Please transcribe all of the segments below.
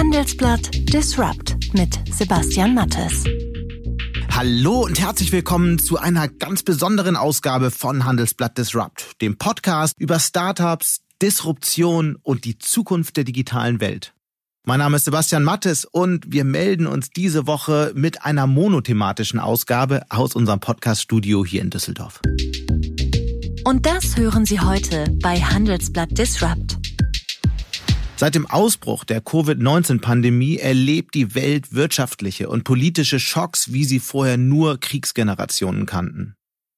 Handelsblatt Disrupt mit Sebastian Mattes. Hallo und herzlich willkommen zu einer ganz besonderen Ausgabe von Handelsblatt Disrupt, dem Podcast über Startups, Disruption und die Zukunft der digitalen Welt. Mein Name ist Sebastian Mattes und wir melden uns diese Woche mit einer monothematischen Ausgabe aus unserem Podcast-Studio hier in Düsseldorf. Und das hören Sie heute bei Handelsblatt Disrupt. Seit dem Ausbruch der Covid-19-Pandemie erlebt die Welt wirtschaftliche und politische Schocks, wie sie vorher nur Kriegsgenerationen kannten.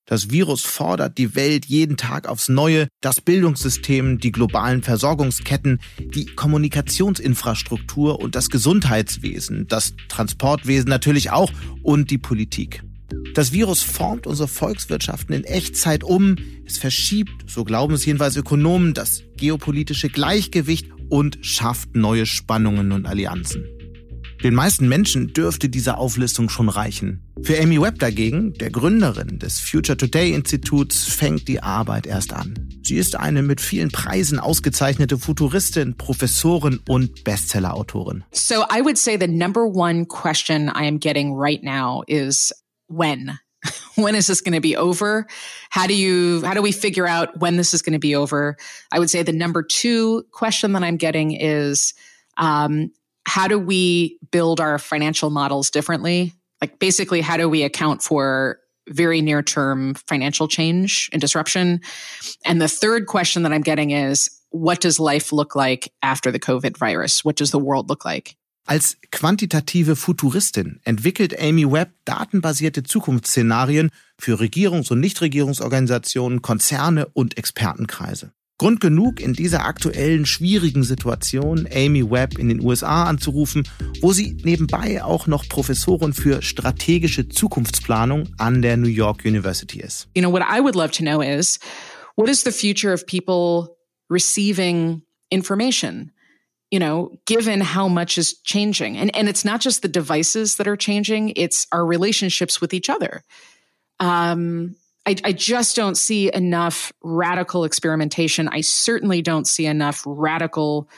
Das Virus fordert die Welt jeden Tag aufs Neue, das Bildungssystem, die globalen Versorgungsketten, die Kommunikationsinfrastruktur und das Gesundheitswesen, das Transportwesen natürlich auch und die Politik. Das Virus formt unsere Volkswirtschaften in Echtzeit um, es verschiebt, so glauben es jedenfalls Ökonomen, das geopolitische Gleichgewicht und schafft neue Spannungen und Allianzen. Den meisten Menschen dürfte diese Auflistung schon reichen. Für Amy Webb dagegen, der Gründerin des Future Today Instituts, fängt die Arbeit erst an. Sie ist eine mit vielen Preisen ausgezeichnete Futuristin, Professorin und Bestsellerautorin. So I would say the number one question I am getting right now is when? when is this going to be over? How do you, how do we figure out when this is going to be over? I would say the number two question that I'm getting is, um, how do we build our financial models differently? Like basically, how do we account for very near term financial change and disruption? And the third question that I'm getting is, what does life look like after the COVID virus? What does the world look like? Als quantitative Futuristin entwickelt Amy Webb datenbasierte Zukunftsszenarien für Regierungs- und Nichtregierungsorganisationen, Konzerne und Expertenkreise. Grund genug, in dieser aktuellen schwierigen Situation Amy Webb in den USA anzurufen, wo sie nebenbei auch noch Professorin für strategische Zukunftsplanung an der New York University ist. You know, what I would love to know is, what is the future of people receiving information? You know, given how much is changing. And, and it's not just the devices that are changing, it's our relationships with each other. Um, I, I just don't see enough radical experimentation. I certainly don't see enough radical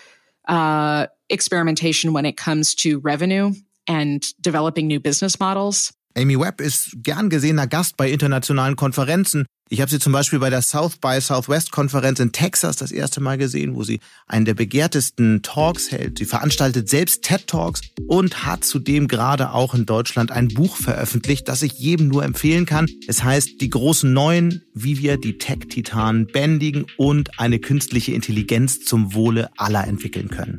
uh, experimentation when it comes to revenue and developing new business models. Amy Webb ist gern gesehener Gast bei internationalen Konferenzen. Ich habe sie zum Beispiel bei der South by Southwest Konferenz in Texas das erste Mal gesehen, wo sie einen der begehrtesten Talks hält. Sie veranstaltet selbst TED Talks und hat zudem gerade auch in Deutschland ein Buch veröffentlicht, das ich jedem nur empfehlen kann. Es heißt Die großen Neuen, wie wir die Tech-Titanen bändigen und eine künstliche Intelligenz zum Wohle aller entwickeln können.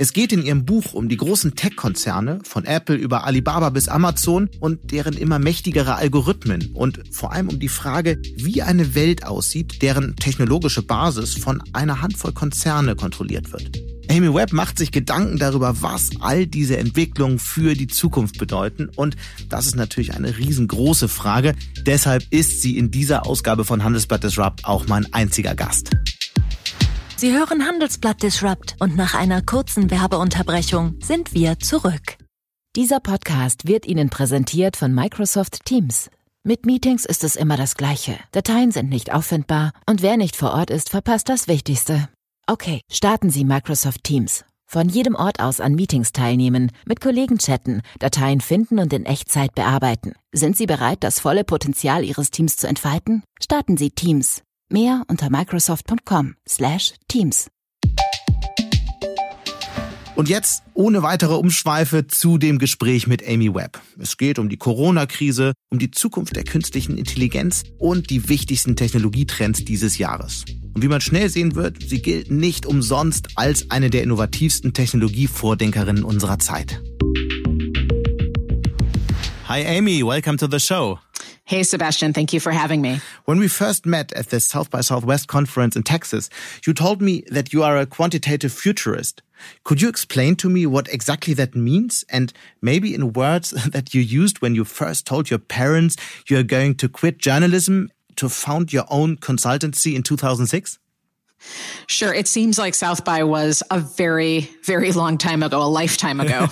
Es geht in ihrem Buch um die großen Tech-Konzerne, von Apple über Alibaba bis Amazon und deren immer mächtigere Algorithmen und vor allem um die Frage, wie eine Welt aussieht, deren technologische Basis von einer Handvoll Konzerne kontrolliert wird. Amy Webb macht sich Gedanken darüber, was all diese Entwicklungen für die Zukunft bedeuten. Und das ist natürlich eine riesengroße Frage. Deshalb ist sie in dieser Ausgabe von Handelsblatt Disrupt auch mein einziger Gast. Sie hören Handelsblatt Disrupt und nach einer kurzen Werbeunterbrechung sind wir zurück. Dieser Podcast wird Ihnen präsentiert von Microsoft Teams. Mit Meetings ist es immer das Gleiche. Dateien sind nicht auffindbar und wer nicht vor Ort ist, verpasst das Wichtigste. Okay, starten Sie Microsoft Teams. Von jedem Ort aus an Meetings teilnehmen, mit Kollegen chatten, Dateien finden und in Echtzeit bearbeiten. Sind Sie bereit, das volle Potenzial Ihres Teams zu entfalten? Starten Sie Teams. Mehr unter microsoft.com/teams. Und jetzt ohne weitere Umschweife zu dem Gespräch mit Amy Webb. Es geht um die Corona-Krise, um die Zukunft der künstlichen Intelligenz und die wichtigsten Technologietrends dieses Jahres. Und wie man schnell sehen wird, sie gilt nicht umsonst als eine der innovativsten Technologievordenkerinnen unserer Zeit. Hi Amy, welcome to the show. Hey, Sebastian, thank you for having me. When we first met at the South by Southwest conference in Texas, you told me that you are a quantitative futurist. Could you explain to me what exactly that means? And maybe in words that you used when you first told your parents you are going to quit journalism to found your own consultancy in 2006? Sure. It seems like South by was a very, very long time ago, a lifetime ago.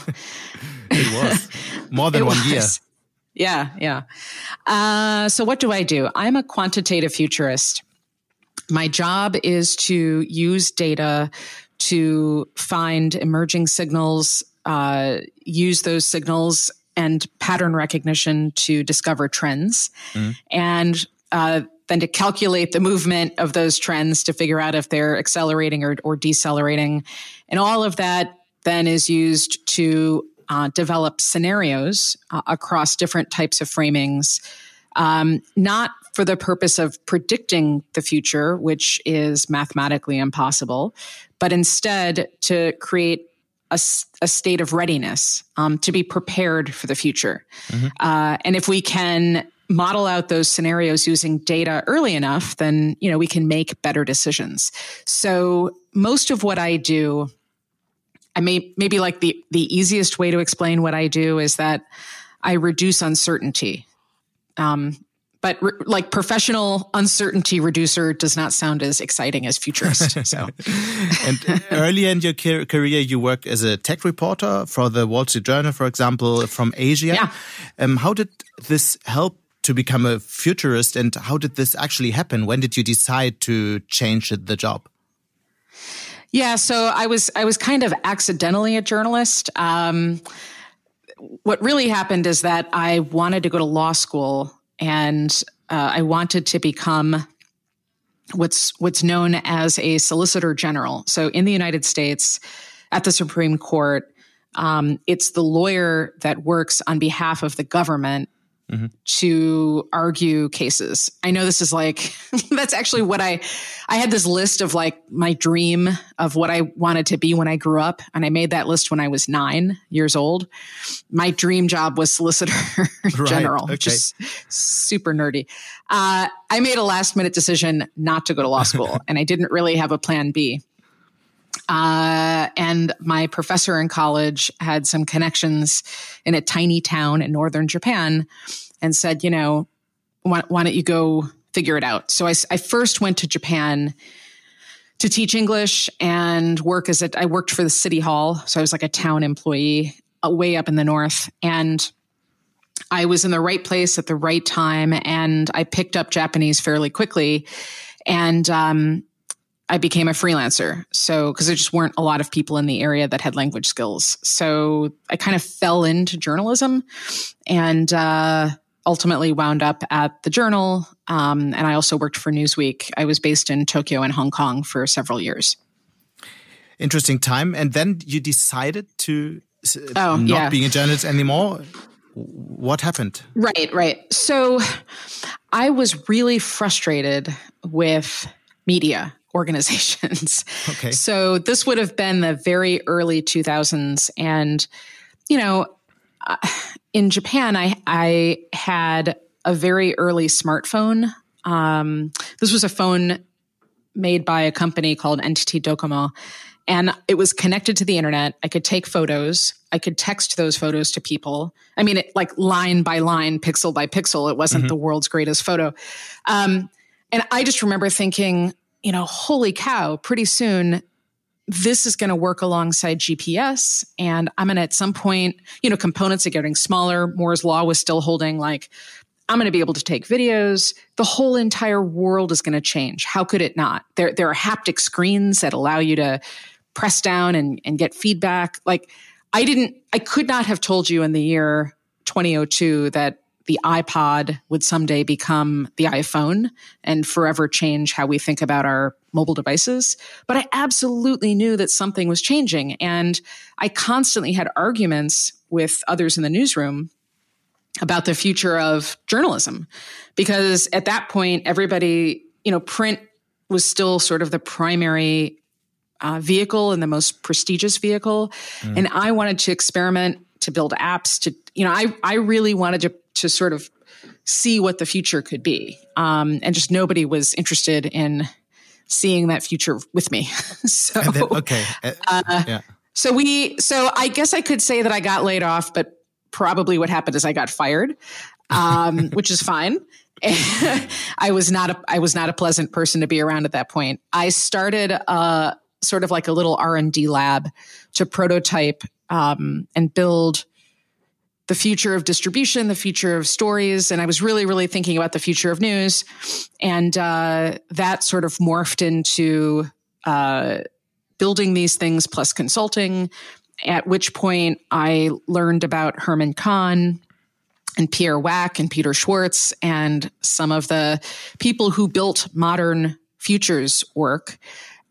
it was more than it one was. year. Yeah, yeah. Uh, so, what do I do? I'm a quantitative futurist. My job is to use data to find emerging signals, uh, use those signals and pattern recognition to discover trends, mm-hmm. and uh, then to calculate the movement of those trends to figure out if they're accelerating or, or decelerating. And all of that then is used to uh, develop scenarios uh, across different types of framings, um, not for the purpose of predicting the future, which is mathematically impossible, but instead to create a, a state of readiness um, to be prepared for the future. Mm-hmm. Uh, and if we can model out those scenarios using data early enough, then you know we can make better decisions. So most of what I do, I may maybe like the the easiest way to explain what I do is that I reduce uncertainty. Um, but re- like professional uncertainty reducer does not sound as exciting as futurist. So, and earlier in your career, you worked as a tech reporter for the Wall Street Journal, for example, from Asia. Yeah. Um, how did this help to become a futurist, and how did this actually happen? When did you decide to change the job? Yeah, so I was I was kind of accidentally a journalist. Um, what really happened is that I wanted to go to law school and uh, I wanted to become what's what's known as a solicitor general. So in the United States, at the Supreme Court, um, it's the lawyer that works on behalf of the government mm-hmm. to argue cases. I know this is like that's actually what I I had this list of like my dream of what I wanted to be when I grew up, and I made that list when I was nine years old. My dream job was solicitor right. general, okay. which is super nerdy. Uh, I made a last minute decision not to go to law school, and I didn't really have a plan B. Uh, and my professor in college had some connections in a tiny town in northern Japan and said, you know, why, why don't you go figure it out? So I, I, first went to Japan to teach English and work as a, I worked for the city hall. So I was like a town employee uh, way up in the north. And I was in the right place at the right time and I picked up Japanese fairly quickly. And, um, I became a freelancer. So, because there just weren't a lot of people in the area that had language skills. So I kind of fell into journalism and uh, ultimately wound up at the Journal. Um, and I also worked for Newsweek. I was based in Tokyo and Hong Kong for several years. Interesting time. And then you decided to oh, not yeah. being a journalist anymore. What happened? Right, right. So I was really frustrated with media organizations. Okay. So this would have been the very early 2000s. And, you know, uh, in Japan, I, I had a very early smartphone. Um, this was a phone made by a company called NTT Docomo. And it was connected to the internet. I could take photos. I could text those photos to people. I mean, it, like line by line, pixel by pixel. It wasn't mm-hmm. the world's greatest photo. Um, and I just remember thinking, you know, holy cow, pretty soon this is going to work alongside GPS. And I'm going to at some point, you know, components are getting smaller. Moore's law was still holding like, I'm going to be able to take videos. The whole entire world is going to change. How could it not? There, there are haptic screens that allow you to press down and, and get feedback. Like I didn't, I could not have told you in the year 2002 that the iPod would someday become the iPhone and forever change how we think about our mobile devices. But I absolutely knew that something was changing. And I constantly had arguments with others in the newsroom about the future of journalism. Because at that point, everybody, you know, print was still sort of the primary uh, vehicle and the most prestigious vehicle. Mm. And I wanted to experiment to build apps to, you know, I, I really wanted to to sort of see what the future could be. Um, and just nobody was interested in seeing that future with me. so, then, okay. Uh, uh, yeah. So we, so I guess I could say that I got laid off, but probably what happened is I got fired, um, which is fine. I was not a, I was not a pleasant person to be around at that point. I started a sort of like a little R and D lab to prototype um, and build the future of distribution, the future of stories. And I was really, really thinking about the future of news. And uh, that sort of morphed into uh, building these things plus consulting, at which point I learned about Herman Kahn and Pierre Wack and Peter Schwartz and some of the people who built modern futures work.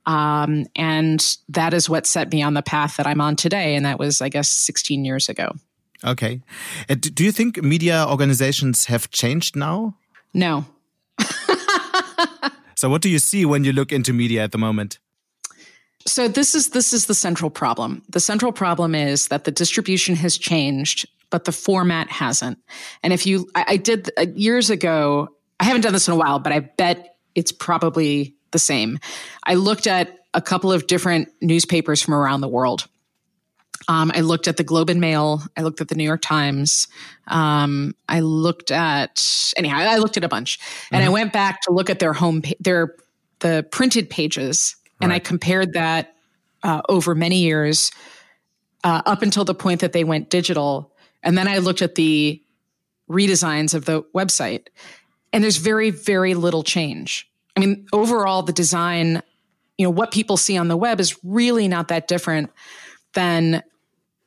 Um, and that is what set me on the path that I'm on today. And that was, I guess, 16 years ago. Okay. Uh, do you think media organizations have changed now? No. so what do you see when you look into media at the moment? So this is this is the central problem. The central problem is that the distribution has changed, but the format hasn't. And if you, I, I did uh, years ago. I haven't done this in a while, but I bet it's probably the same. I looked at a couple of different newspapers from around the world. Um, I looked at the Globe and Mail. I looked at the New York Times. Um, I looked at anyhow. I looked at a bunch, and mm-hmm. I went back to look at their home, their the printed pages, and I compared that uh, over many years uh, up until the point that they went digital, and then I looked at the redesigns of the website, and there's very very little change. I mean, overall, the design, you know, what people see on the web is really not that different than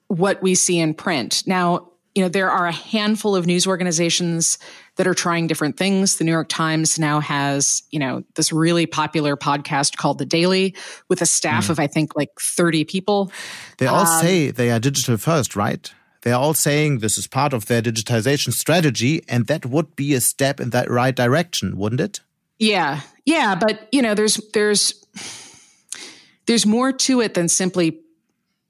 what we see in print. Now, you know, there are a handful of news organizations that are trying different things. The New York Times now has, you know, this really popular podcast called The Daily with a staff mm. of, I think, like 30 people. They all um, say they are digital first, right? They're all saying this is part of their digitization strategy, and that would be a step in that right direction, wouldn't it? Yeah. Yeah. But, you know, there's, there's, there's more to it than simply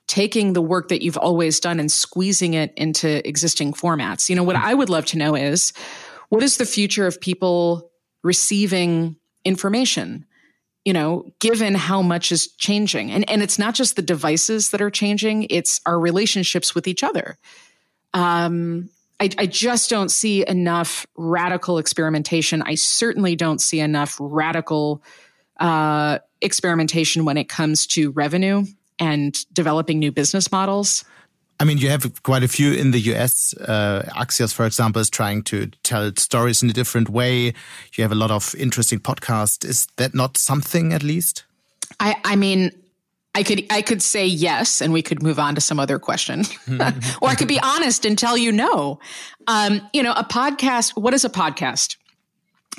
taking the work that you've always done and squeezing it into existing formats. You know, what I would love to know is what is the future of people receiving information? You know, given how much is changing. And and it's not just the devices that are changing, it's our relationships with each other. Um, I, I, just don't see enough radical experimentation. I certainly don't see enough radical uh, experimentation when it comes to revenue and developing new business models? I mean, you have quite a few in the US. Uh, Axios, for example, is trying to tell stories in a different way. You have a lot of interesting podcasts. Is that not something, at least? I, I mean, I could I could say yes, and we could move on to some other question, or I could be honest and tell you no. Um, you know, a podcast. What is a podcast?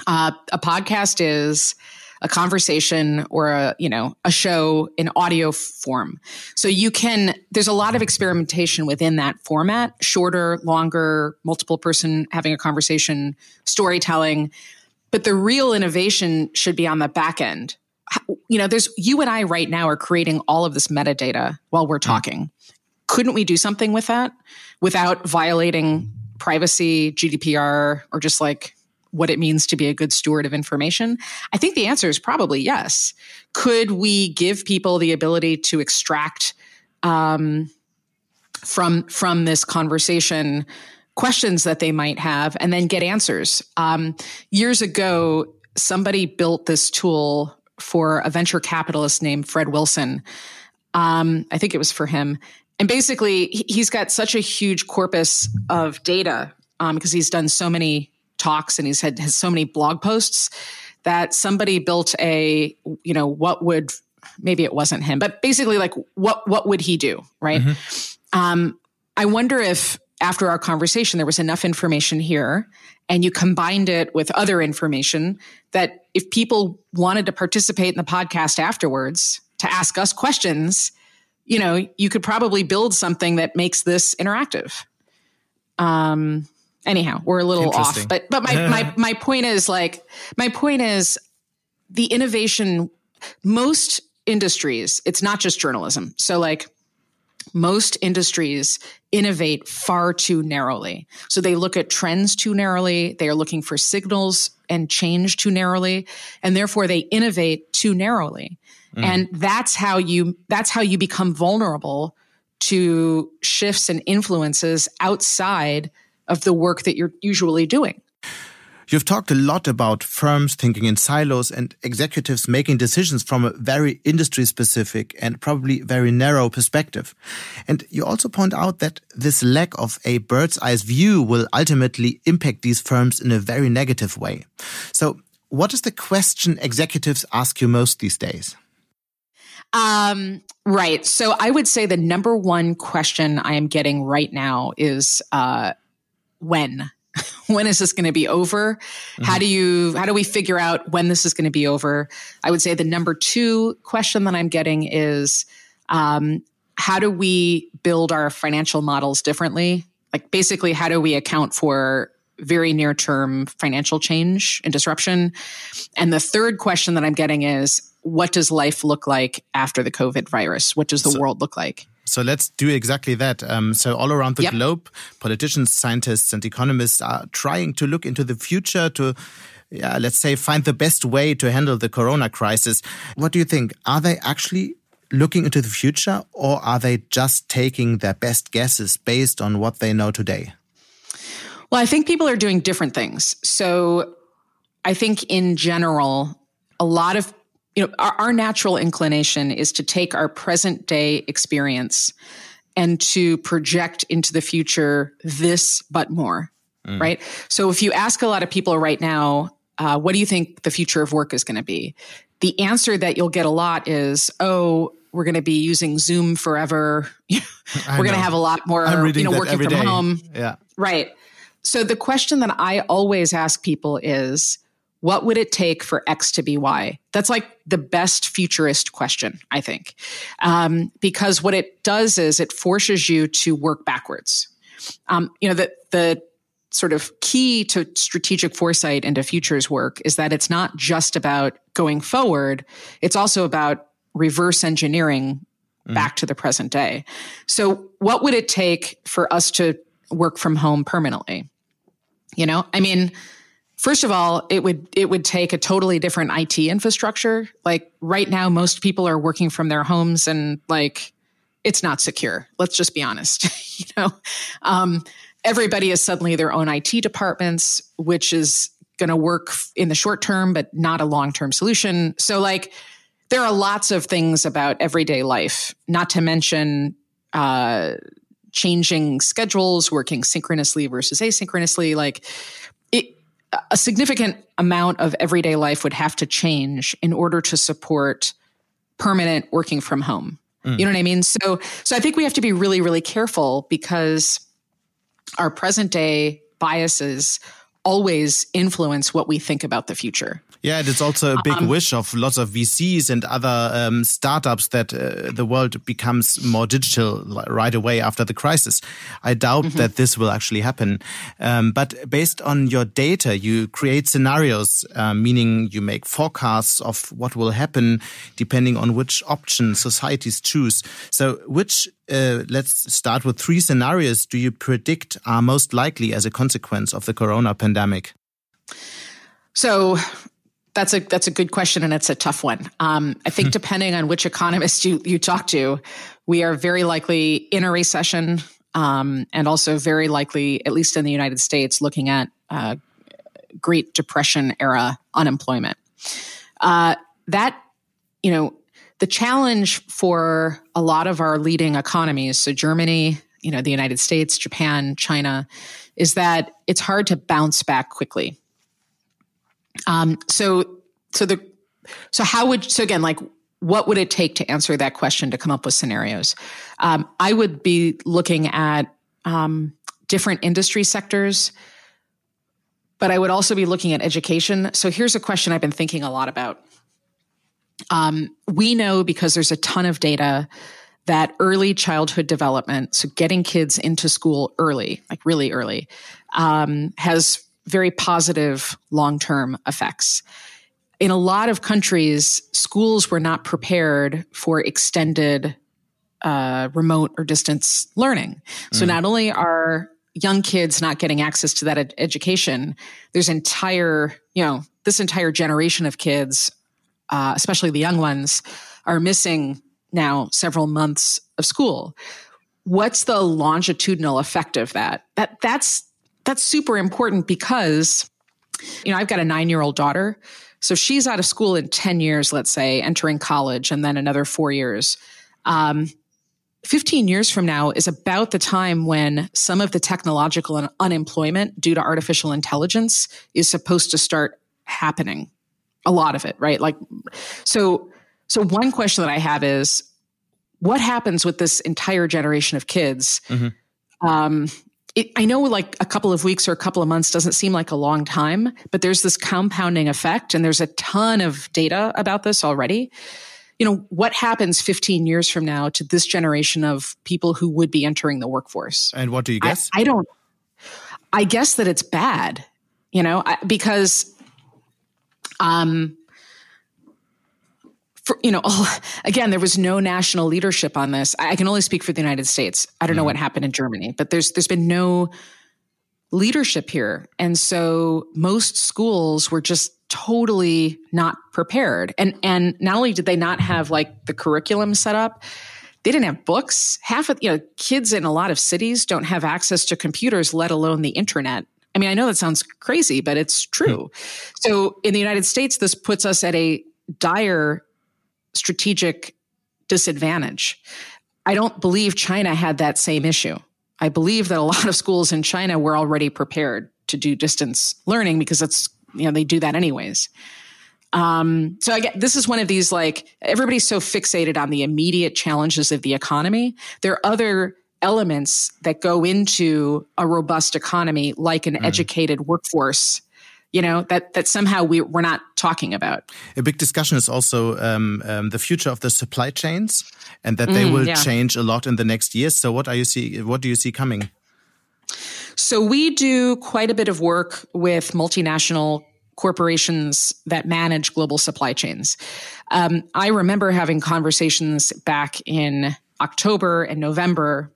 Uh, a podcast is a conversation or a you know a show in audio form. So you can there's a lot of experimentation within that format shorter longer multiple person having a conversation storytelling. But the real innovation should be on the back end. You know there's you and i right now are creating all of this metadata while we're hmm. talking. Couldn't we do something with that without violating privacy gdpr or just like what it means to be a good steward of information? I think the answer is probably yes. Could we give people the ability to extract um, from from this conversation questions that they might have and then get answers? Um, years ago, somebody built this tool for a venture capitalist named Fred Wilson. Um, I think it was for him. And basically, he's got such a huge corpus of data because um, he's done so many talks and he's had has so many blog posts that somebody built a you know what would maybe it wasn't him but basically like what what would he do right mm-hmm. um, i wonder if after our conversation there was enough information here and you combined it with other information that if people wanted to participate in the podcast afterwards to ask us questions you know you could probably build something that makes this interactive um anyhow we're a little off but but my, my my point is like my point is the innovation most industries it's not just journalism. So like most industries innovate far too narrowly. So they look at trends too narrowly they are looking for signals and change too narrowly and therefore they innovate too narrowly. Mm. and that's how you that's how you become vulnerable to shifts and influences outside of the work that you're usually doing. You've talked a lot about firms thinking in silos and executives making decisions from a very industry specific and probably very narrow perspective. And you also point out that this lack of a bird's eye view will ultimately impact these firms in a very negative way. So what is the question executives ask you most these days? Um, right. So I would say the number one question I am getting right now is uh, when. when is this going to be over? Mm-hmm. How do you how do we figure out when this is going to be over? I would say the number two question that I'm getting is um, how do we build our financial models differently? Like basically, how do we account for very near term financial change and disruption? And the third question that I'm getting is what does life look like after the COVID virus? What does the so, world look like? So let's do exactly that. Um, so all around the yep. globe, politicians, scientists, and economists are trying to look into the future to yeah, let's say find the best way to handle the corona crisis. What do you think? Are they actually looking into the future or are they just taking their best guesses based on what they know today? Well, I think people are doing different things. So I think in general, a lot of you know, our, our natural inclination is to take our present day experience and to project into the future this but more, mm. right? So if you ask a lot of people right now, uh, what do you think the future of work is going to be? The answer that you'll get a lot is, oh, we're going to be using Zoom forever. we're going to have a lot more, you know, working from day. home. Yeah. Right. So the question that I always ask people is, what would it take for X to be Y? That's like the best futurist question, I think. Um, because what it does is it forces you to work backwards. Um, you know, the, the sort of key to strategic foresight into futures work is that it's not just about going forward, it's also about reverse engineering mm. back to the present day. So, what would it take for us to work from home permanently? You know, I mean, First of all, it would it would take a totally different IT infrastructure. Like right now most people are working from their homes and like it's not secure. Let's just be honest. you know, um, everybody is suddenly their own IT departments, which is going to work in the short term, but not a long term solution. So, like, there are lots of things about everyday life, not to mention uh, changing schedules, working synchronously versus asynchronously. Like, a significant amount of everyday life would have to change in order to support permanent working from home. Mm. You know what I mean? So so I think we have to be really really careful because our present day biases always influence what we think about the future. Yeah, and it's also a big um, wish of lots of VCs and other um, startups that uh, the world becomes more digital right away after the crisis. I doubt mm -hmm. that this will actually happen. Um, but based on your data, you create scenarios, uh, meaning you make forecasts of what will happen depending on which option societies choose. So, which uh, let's start with three scenarios do you predict are most likely as a consequence of the corona pandemic? So that's a that's a good question and it's a tough one. Um, I think depending on which economist you you talk to, we are very likely in a recession, um, and also very likely, at least in the United States, looking at uh, Great Depression era unemployment. Uh, that you know the challenge for a lot of our leading economies, so Germany, you know, the United States, Japan, China, is that it's hard to bounce back quickly. Um, so, so the, so how would, so again, like, what would it take to answer that question to come up with scenarios? Um, I would be looking at um, different industry sectors, but I would also be looking at education. So here's a question I've been thinking a lot about. Um, we know because there's a ton of data that early childhood development, so getting kids into school early, like really early, um, has very positive long term effects. In a lot of countries, schools were not prepared for extended uh, remote or distance learning. So mm. not only are young kids not getting access to that ed- education, there's entire, you know, this entire generation of kids uh, especially the young ones, are missing now several months of school. What's the longitudinal effect of that? That that's that's super important because you know I've got a nine year old daughter, so she's out of school in ten years, let's say, entering college, and then another four years. Um, 15 years from now is about the time when some of the technological un- unemployment due to artificial intelligence is supposed to start happening a lot of it, right? Like, so so one question that I have is, what happens with this entire generation of kids? Mm-hmm. Um, it, I know like a couple of weeks or a couple of months doesn't seem like a long time, but there's this compounding effect, and there's a ton of data about this already. You know, what happens 15 years from now to this generation of people who would be entering the workforce? And what do you guess? I, I don't. I guess that it's bad. You know, I, because um, for, you know, again, there was no national leadership on this. I can only speak for the United States. I don't mm. know what happened in Germany, but there's there's been no leadership here, and so most schools were just totally not prepared. And and not only did they not have like the curriculum set up, they didn't have books. Half of you know kids in a lot of cities don't have access to computers, let alone the internet. I mean, I know that sounds crazy, but it's true. Hmm. So in the United States, this puts us at a dire strategic disadvantage. I don't believe China had that same issue. I believe that a lot of schools in China were already prepared to do distance learning because that's you know they do that anyways. Um, so I get this is one of these like everybody's so fixated on the immediate challenges of the economy. There are other elements that go into a robust economy, like an mm. educated workforce you know that that somehow we, we're not talking about. A big discussion is also um, um, the future of the supply chains and that they mm, will yeah. change a lot in the next years. So what are you see what do you see coming? So we do quite a bit of work with multinational corporations that manage global supply chains. Um, i remember having conversations back in october and november.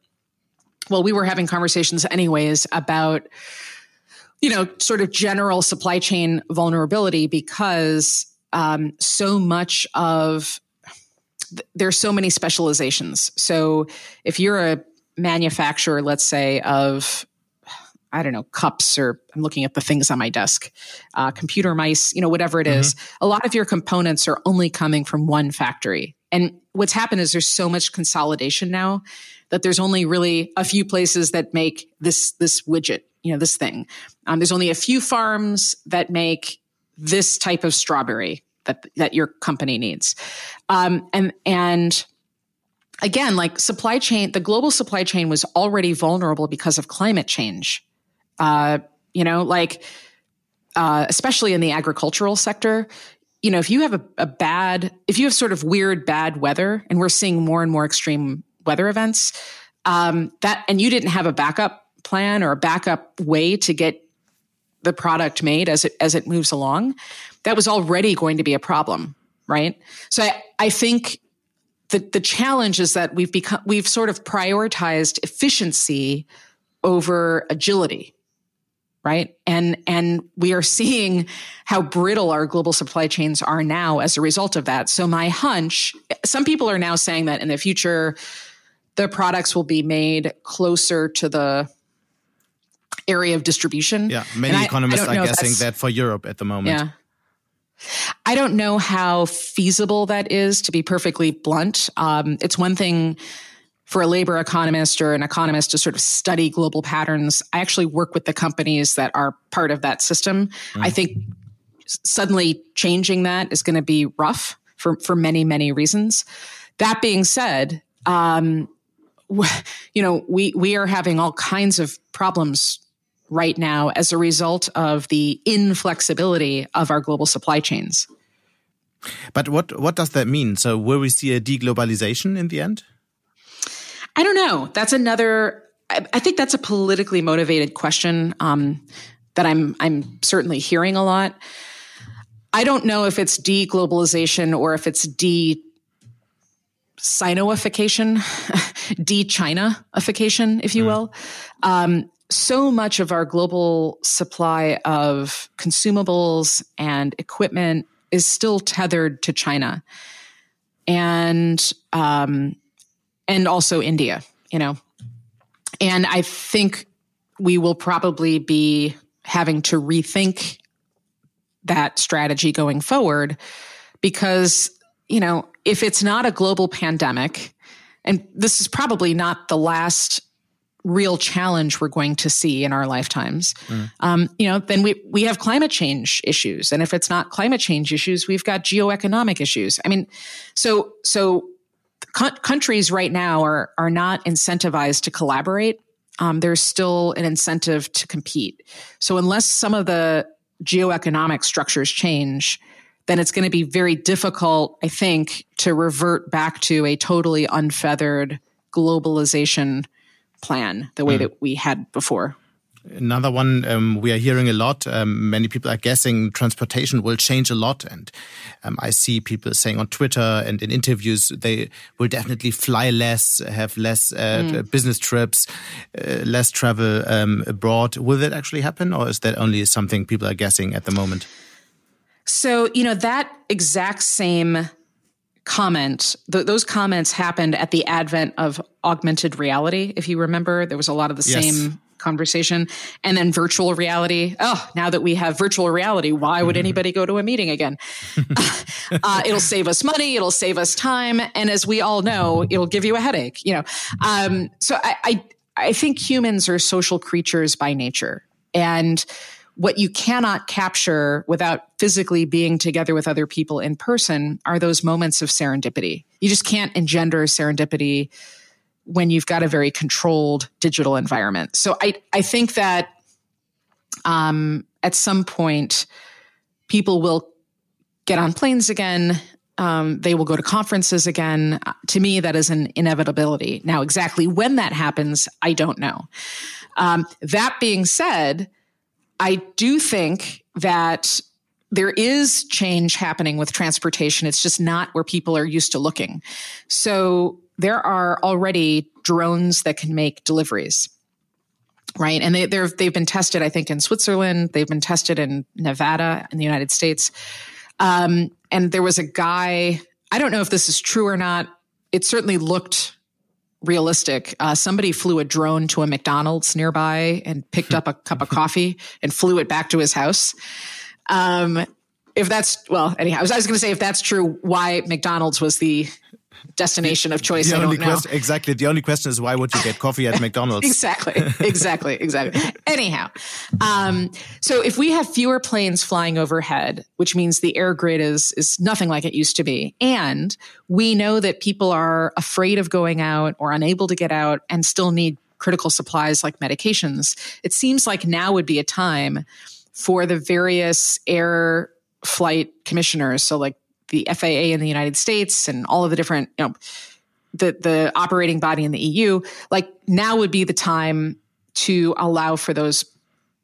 Well we were having conversations anyways about you know, sort of general supply chain vulnerability because um, so much of there's so many specializations. So if you're a manufacturer, let's say of I don't know, cups or I'm looking at the things on my desk, uh, computer mice, you know, whatever it mm-hmm. is. A lot of your components are only coming from one factory. And what's happened is there's so much consolidation now that there's only really a few places that make this this widget you know this thing. Um, there's only a few farms that make this type of strawberry that that your company needs, um, and and again, like supply chain, the global supply chain was already vulnerable because of climate change. Uh, you know, like uh, especially in the agricultural sector. You know, if you have a, a bad, if you have sort of weird bad weather, and we're seeing more and more extreme weather events, um, that and you didn't have a backup plan or a backup way to get the product made as it as it moves along, that was already going to be a problem, right? So I, I think the the challenge is that we've become we've sort of prioritized efficiency over agility right and and we are seeing how brittle our global supply chains are now as a result of that so my hunch some people are now saying that in the future the products will be made closer to the area of distribution. Yeah, many and economists I, I are guessing that for Europe at the moment. Yeah. I don't know how feasible that is, to be perfectly blunt. Um, it's one thing for a labor economist or an economist to sort of study global patterns. I actually work with the companies that are part of that system. Mm. I think suddenly changing that is going to be rough for, for many, many reasons. That being said, um, you know, we, we are having all kinds of problems right now as a result of the inflexibility of our global supply chains. But what what does that mean? So will we see a deglobalization in the end? I don't know. That's another. I, I think that's a politically motivated question um, that I'm I'm certainly hearing a lot. I don't know if it's deglobalization or if it's de Sinoification, de Chinaification, if you mm. will. Um, so much of our global supply of consumables and equipment is still tethered to China and um, and also India, you know. And I think we will probably be having to rethink that strategy going forward because, you know, if it's not a global pandemic, and this is probably not the last real challenge we're going to see in our lifetimes, mm. um, you know, then we we have climate change issues, and if it's not climate change issues, we've got geoeconomic issues. I mean, so so co- countries right now are are not incentivized to collaborate. Um, there's still an incentive to compete. So unless some of the geoeconomic structures change, then it's going to be very difficult, I think, to revert back to a totally unfeathered globalization plan the way mm. that we had before. Another one um, we are hearing a lot. Um, many people are guessing transportation will change a lot, and um, I see people saying on Twitter and in interviews they will definitely fly less, have less uh, mm. business trips, uh, less travel um, abroad. Will that actually happen, or is that only something people are guessing at the moment? So you know that exact same comment th- those comments happened at the advent of augmented reality if you remember. There was a lot of the yes. same conversation. And then virtual reality. Oh now that we have virtual reality why would mm-hmm. anybody go to a meeting again? Uh, it'll save us money. It'll save us time. And as we all know it'll give you a headache you know. Um, so I, I i think humans are social creatures by nature. And what you cannot capture without physically being together with other people in person are those moments of serendipity. You just can't engender serendipity when you've got a very controlled digital environment. So I, I think that um, at some point, people will get on planes again. Um, they will go to conferences again. To me, that is an inevitability. Now, exactly when that happens, I don't know. Um, that being said, I do think that there is change happening with transportation. It's just not where people are used to looking. So there are already drones that can make deliveries. Right. And they, they've been tested, I think, in Switzerland. They've been tested in Nevada in the United States. Um, and there was a guy, I don't know if this is true or not. It certainly looked realistic. Uh, somebody flew a drone to a McDonald's nearby and picked up a cup of coffee and flew it back to his house. Um, if that's well, anyhow, I was, was going to say if that's true, why McDonald's was the destination of choice. The I don't know. Question, exactly. The only question is why would you get coffee at McDonald's? exactly. Exactly. Exactly. Anyhow, um, so if we have fewer planes flying overhead, which means the air grid is is nothing like it used to be, and we know that people are afraid of going out or unable to get out and still need critical supplies like medications, it seems like now would be a time for the various air flight commissioners, so like the FAA in the United States and all of the different, you know, the the operating body in the EU, like now would be the time to allow for those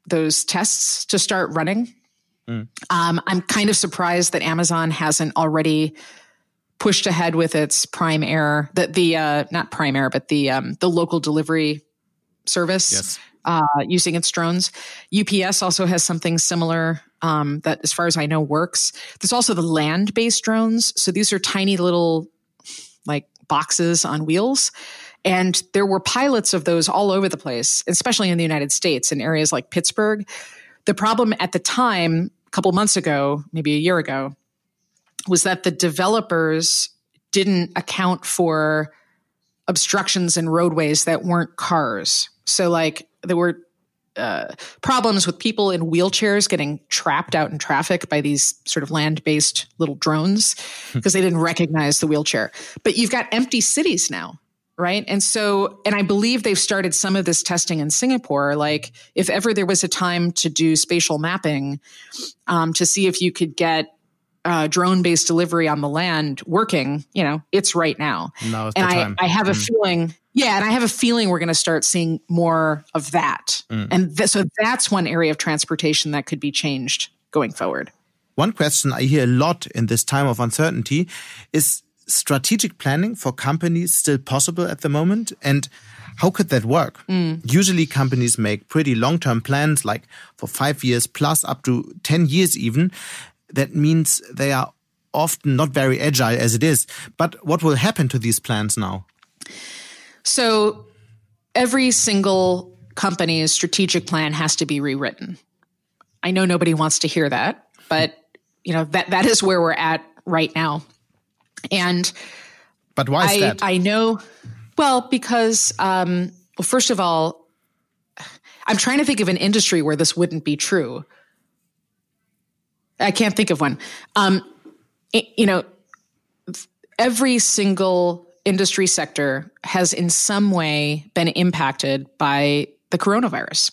those tests to start running. Mm. Um, I'm kind of surprised that Amazon hasn't already pushed ahead with its Prime Air, the the uh, not Prime Air, but the um, the local delivery service. Yes. Uh, using its drones. UPS also has something similar um, that, as far as I know, works. There's also the land based drones. So these are tiny little like boxes on wheels. And there were pilots of those all over the place, especially in the United States in areas like Pittsburgh. The problem at the time, a couple months ago, maybe a year ago, was that the developers didn't account for obstructions and roadways that weren't cars. So, like, there were uh, problems with people in wheelchairs getting trapped out in traffic by these sort of land based little drones because they didn't recognize the wheelchair. But you've got empty cities now, right? And so, and I believe they've started some of this testing in Singapore. Like, if ever there was a time to do spatial mapping um, to see if you could get uh, drone based delivery on the land working, you know, it's right now. and I, I, have a mm. feeling yeah, and I have a feeling we're going to start seeing more of that. Mm. And th- so that's one area of transportation that could be changed going forward. One question I hear a lot in this time of uncertainty is strategic planning for companies still possible at the moment? And how could that work? Mm. Usually companies make pretty long-term plans, like for five years plus up to 10 years even. That means they are often not very agile as it is. But what will happen to these plans now? So every single company's strategic plan has to be rewritten. I know nobody wants to hear that, but you know that that is where we're at right now. And but why is I, that? I know well because um, Well, first of all, I'm trying to think of an industry where this wouldn't be true. I can't think of one. Um, it, you know, every single industry sector has in some way been impacted by the coronavirus.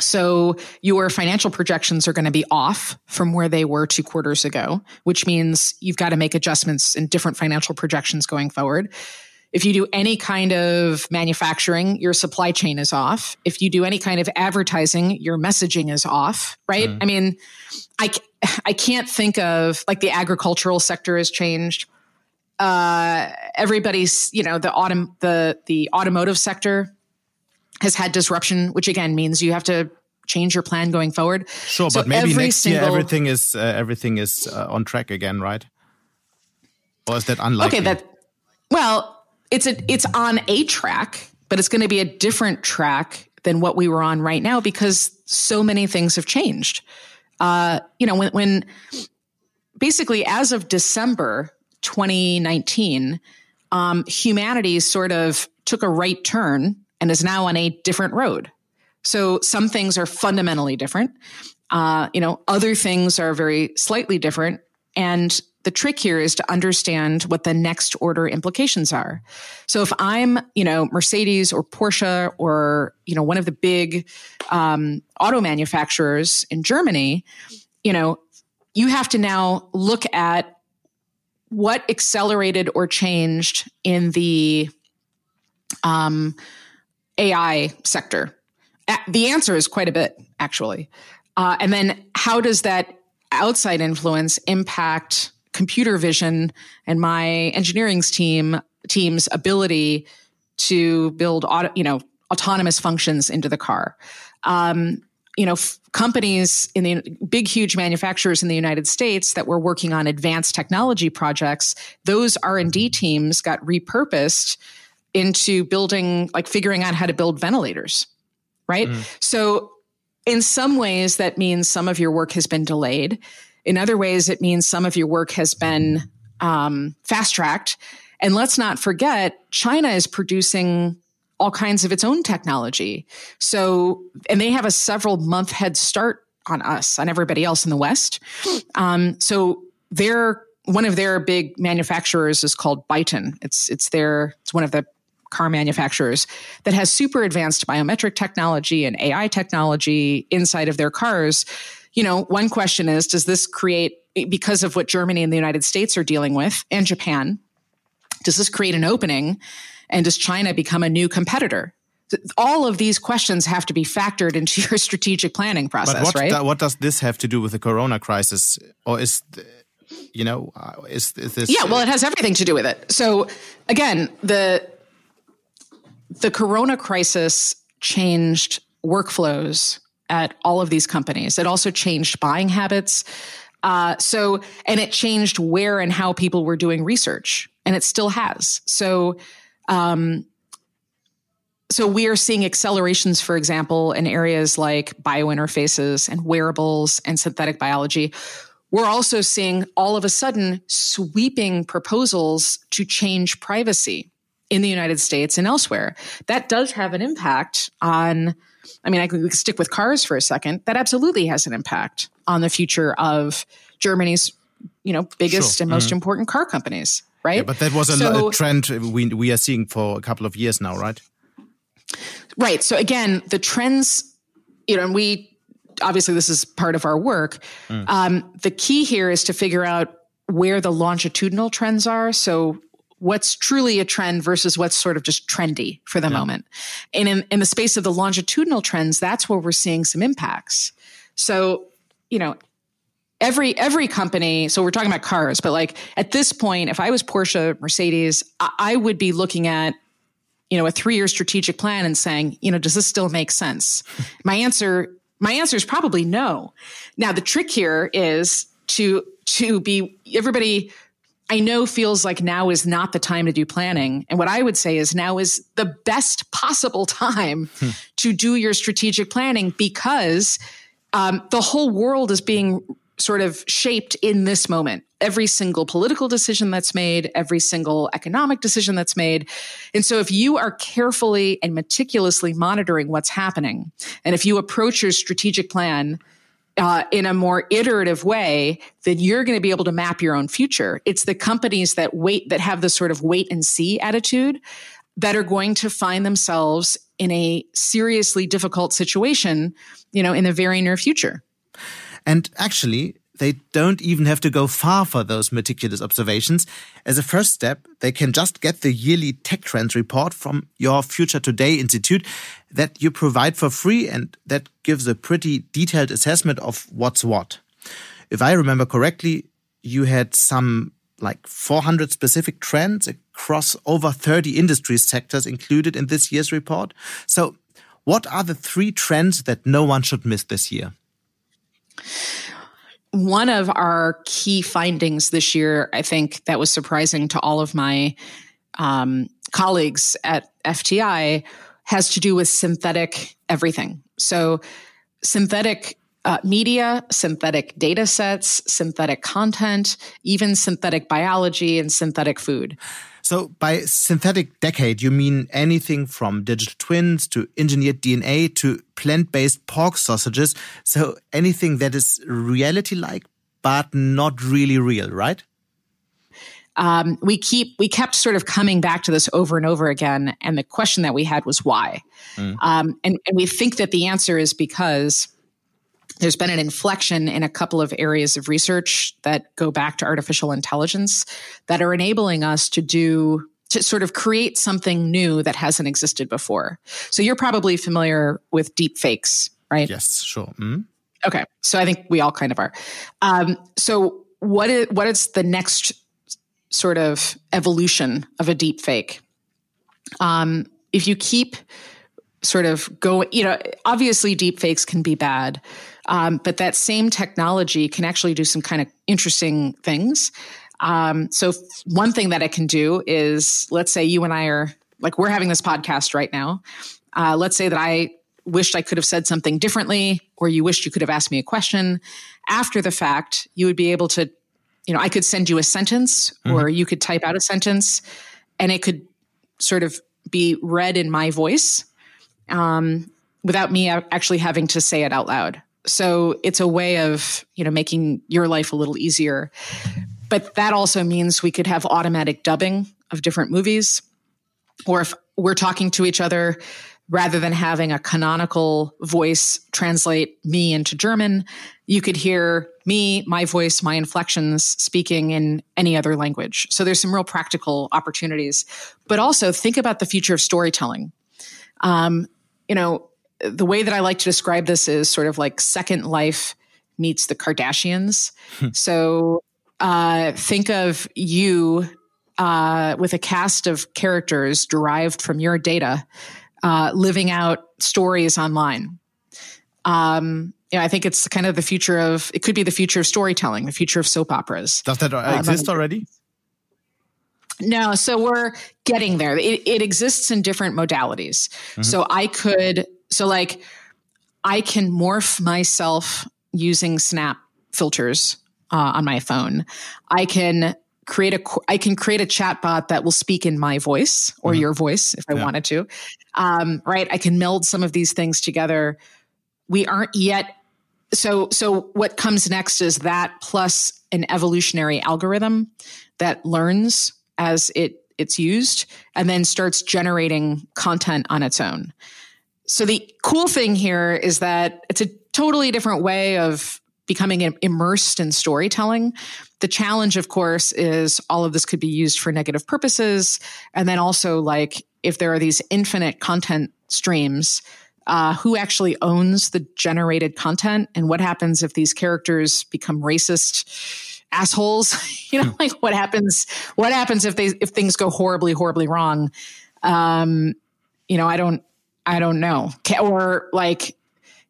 So your financial projections are going to be off from where they were two quarters ago, which means you've got to make adjustments in different financial projections going forward. If you do any kind of manufacturing, your supply chain is off. If you do any kind of advertising, your messaging is off, right? Mm. I mean, I, I can't think of like the agricultural sector has changed. Uh, everybody's, you know, the autumn, the, the automotive sector has had disruption, which again means you have to change your plan going forward. Sure, so but maybe next year everything is uh, everything is uh, on track again, right? Or is that unlikely? Okay, that well, it's a it's on a track, but it's going to be a different track than what we were on right now because so many things have changed. Uh, you know, when when basically as of December 2019, um, humanity sort of took a right turn and is now on a different road. So some things are fundamentally different. Uh, you know, other things are very slightly different. And the trick here is to understand what the next order implications are. So if I'm, you know, Mercedes or Porsche or, you know, one of the big um, auto manufacturers in Germany, you know, you have to now look at what accelerated or changed in the um, AI sector? The answer is quite a bit, actually. Uh, and then how does that outside influence impact computer vision and my engineering's team team's ability to build auto, you know autonomous functions into the car um, you know f- companies in the big huge manufacturers in the united states that were working on advanced technology projects those r&d teams got repurposed into building, like figuring out how to build ventilators, right? Mm. So, in some ways, that means some of your work has been delayed. In other ways, it means some of your work has been um, fast tracked. And let's not forget, China is producing all kinds of its own technology. So, and they have a several month head start on us, on everybody else in the West. Um, so, they're one of their big manufacturers is called Byton. It's it's their it's one of the car manufacturers that has super advanced biometric technology and AI technology inside of their cars. You know, one question is does this create, because of what Germany and the United States are dealing with and Japan, does this create an opening? And does China become a new competitor? all of these questions have to be factored into your strategic planning process, but what, right? what does this have to do with the corona crisis? Or is, the, you know, uh, is, is this? Yeah, well, it has everything to do with it. So again, the the corona crisis changed workflows at all of these companies. It also changed buying habits. Uh, so, and it changed where and how people were doing research, and it still has. So, um, so we are seeing accelerations, for example, in areas like biointerfaces and wearables and synthetic biology. We're also seeing all of a sudden sweeping proposals to change privacy in the United States and elsewhere. That does have an impact on, I mean, I can stick with cars for a second. That absolutely has an impact on the future of Germany's, you know, biggest sure. and most mm-hmm. important car companies, right? Yeah, but that was a, so, a trend we, we are seeing for a couple of years now, right? Right. So again, the trends, you know, and we obviously this is part of our work. Mm. Um, the key here is to figure out where the longitudinal trends are. So what's truly a trend versus what's sort of just trendy for the yeah. moment. And in, in the space of the longitudinal trends, that's where we're seeing some impacts. So, you know, every every company so we're talking about cars but like at this point if i was porsche mercedes I, I would be looking at you know a three year strategic plan and saying you know does this still make sense my answer my answer is probably no now the trick here is to to be everybody I know feels like now is not the time to do planning. And what I would say is now is the best possible time hmm. to do your strategic planning because um, the whole world is being sort of shaped in this moment. every single political decision that's made, every single economic decision that's made. And so if you are carefully and meticulously monitoring what's happening, and if you approach your strategic plan uh, in a more iterative way, that you're going to be able to map your own future. It's the companies that wait, that have the sort of wait and see attitude that are going to find themselves in a seriously difficult situation, you know, in the very near future. And actually, they don't even have to go far for those meticulous observations. As a first step, they can just get the yearly tech trends report from your Future Today Institute that you provide for free and that gives a pretty detailed assessment of what's what. If I remember correctly, you had some like 400 specific trends across over 30 industry sectors included in this year's report. So, what are the three trends that no one should miss this year? One of our key findings this year, I think that was surprising to all of my um, colleagues at FTI, has to do with synthetic everything. So, synthetic uh, media, synthetic data sets, synthetic content, even synthetic biology and synthetic food. So, by synthetic decade, you mean anything from digital twins to engineered DNA to plant based pork sausages. So, anything that is reality like, but not really real, right? Um, we keep we kept sort of coming back to this over and over again, and the question that we had was why, mm. um, and, and we think that the answer is because there's been an inflection in a couple of areas of research that go back to artificial intelligence that are enabling us to do to sort of create something new that hasn't existed before. So you're probably familiar with deep fakes, right? Yes, sure. Mm-hmm. Okay, so I think we all kind of are. Um, so what is what is the next sort of evolution of a deep fake? Um, if you keep sort of go, you know, obviously deep fakes can be bad. Um, but that same technology can actually do some kind of interesting things. Um, so, one thing that it can do is let's say you and I are like, we're having this podcast right now. Uh, let's say that I wished I could have said something differently, or you wished you could have asked me a question. After the fact, you would be able to, you know, I could send you a sentence, mm-hmm. or you could type out a sentence, and it could sort of be read in my voice um, without me actually having to say it out loud. So it's a way of, you know, making your life a little easier. But that also means we could have automatic dubbing of different movies. Or if we're talking to each other, rather than having a canonical voice translate me into German, you could hear me, my voice, my inflections speaking in any other language. So there's some real practical opportunities. But also think about the future of storytelling. Um, you know, the way that I like to describe this is sort of like Second Life meets the Kardashians. Hmm. so uh, think of you uh, with a cast of characters derived from your data, uh, living out stories online. Um, yeah, I think it's kind of the future of. It could be the future of storytelling, the future of soap operas. Does that um, exist already? No, so we're getting there. It, it exists in different modalities. Mm-hmm. So I could so like I can morph myself using Snap filters uh, on my phone. I can create a I can create a chatbot that will speak in my voice or mm-hmm. your voice if I yeah. wanted to. Um, right? I can meld some of these things together. We aren't yet so so what comes next is that plus an evolutionary algorithm that learns as it it's used and then starts generating content on its own. So the cool thing here is that it's a totally different way of becoming immersed in storytelling. The challenge, of course, is all of this could be used for negative purposes. And then also, like, if there are these infinite content streams, uh, who actually owns the generated content? And what happens if these characters become racist? assholes you know like what happens what happens if they if things go horribly horribly wrong um you know i don't I don't know. Or like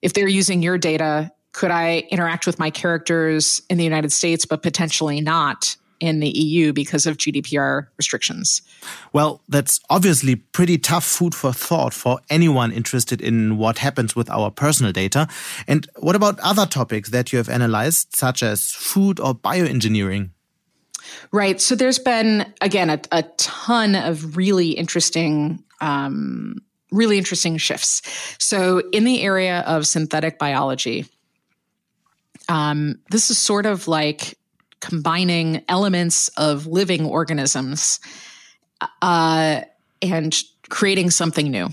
if they're using your data, could I interact with my characters in the United States, but potentially not in the EU because of GDPR restrictions? Well, that's obviously pretty tough food for thought for anyone interested in what happens with our personal data. And what about other topics that you have analyzed, such as food or bioengineering? Right. So there's been, again, a, a ton of really interesting, um, really interesting shifts. So in the area of synthetic biology, um, this is sort of like combining elements of living organisms uh, and creating something new.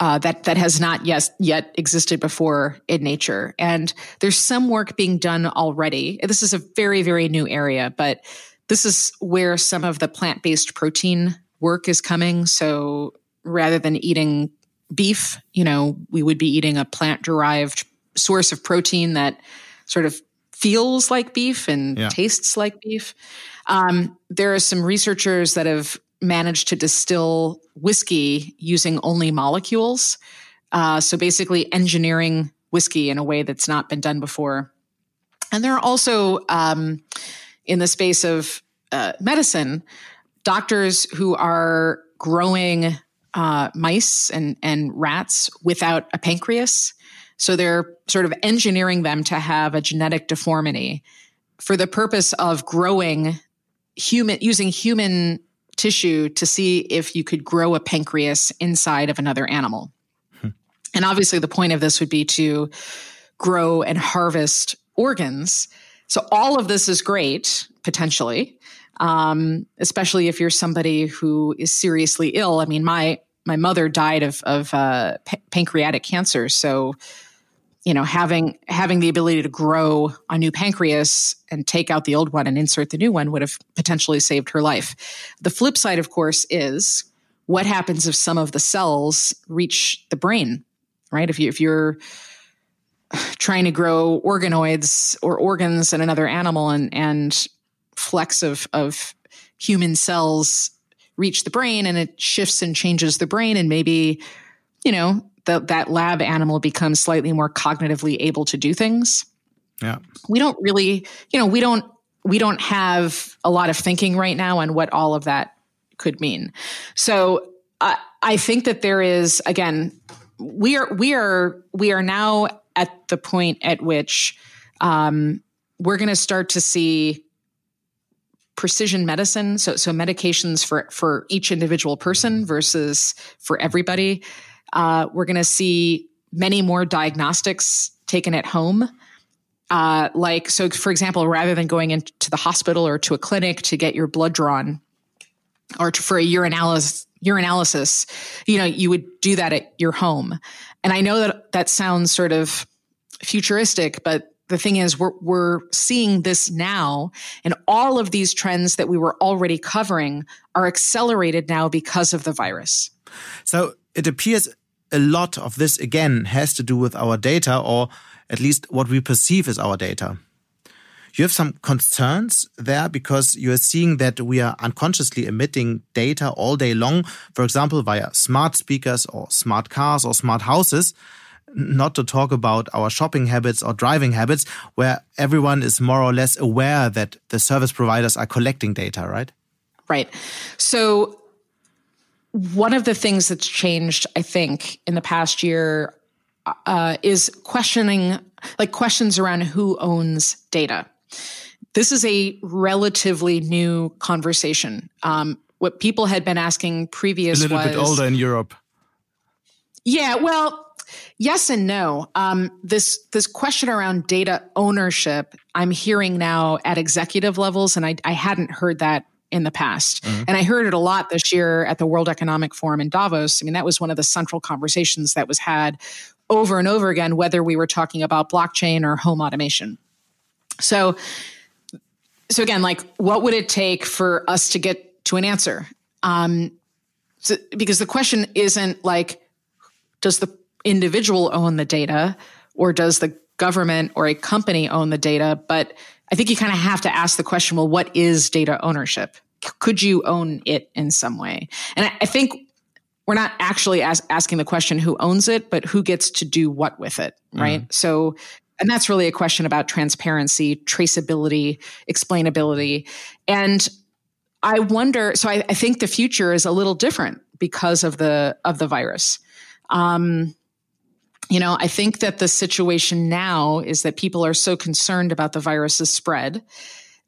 Uh, that that has not yet yet existed before in nature. And there's some work being done already. This is a very very new area, but this is where some of the plant based protein work is coming. So rather than eating beef, you know, we would be eating a plant derived source of protein that sort of feels like beef and yeah. tastes like beef. Um, there are some researchers that have managed to distill whiskey using only molecules. Uh, so basically, engineering whiskey in a way that's not been done before. And there are also, um, in the space of uh, medicine, doctors who are growing uh, mice and, and rats without a pancreas. So they're sort of engineering them to have a genetic deformity for the purpose of growing human, using human tissue to see if you could grow a pancreas inside of another animal. Hmm. And obviously, the point of this would be to grow and harvest organs. So, all of this is great, potentially, um, especially if you're somebody who is seriously ill. I mean, my my mother died of, of uh, p- pancreatic cancer. So, you know having having the ability to grow a new pancreas and take out the old one and insert the new one would have potentially saved her life the flip side of course is what happens if some of the cells reach the brain right if you if you're trying to grow organoids or organs in another animal and and flecks of of human cells reach the brain and it shifts and changes the brain and maybe you know the, that lab animal becomes slightly more cognitively able to do things. Yeah. We don't really, you know, we don't we don't have a lot of thinking right now on what all of that could mean. So uh, I think that there is again, we are we are we are now at the point at which um, we're going to start to see precision medicine so so medications for for each individual person versus for everybody uh, we're going to see many more diagnostics taken at home. Uh, like, so for example, rather than going into the hospital or to a clinic to get your blood drawn or to, for a urinalysis, urinalysis, you know, you would do that at your home. And I know that that sounds sort of futuristic, but the thing is we're, we're seeing this now and all of these trends that we were already covering are accelerated now because of the virus. So it appears a lot of this again has to do with our data or at least what we perceive as our data. You have some concerns there because you are seeing that we are unconsciously emitting data all day long, for example, via smart speakers or smart cars or smart houses, not to talk about our shopping habits or driving habits, where everyone is more or less aware that the service providers are collecting data, right? Right. So one of the things that's changed, I think, in the past year uh, is questioning, like questions around who owns data. This is a relatively new conversation. Um, what people had been asking previous a little was, bit older in Europe. Yeah, well, yes and no. Um, this this question around data ownership, I'm hearing now at executive levels, and I, I hadn't heard that in the past. Mm-hmm. And I heard it a lot this year at the World Economic Forum in Davos. I mean, that was one of the central conversations that was had over and over again, whether we were talking about blockchain or home automation. So, so again, like, what would it take for us to get to an answer? Um, so, because the question isn't like, does the individual own the data or does the government or a company own the data? But I think you kind of have to ask the question well, what is data ownership? could you own it in some way? And I, think we're not actually as, asking the question who owns it, but who gets to do what with it, right? Mm. So, and that's really a question about transparency, traceability, explainability. And I wonder, so I, I think the future is a little different because of the of the virus. Um, you know, I think that the situation now is that people are so concerned about the virus's spread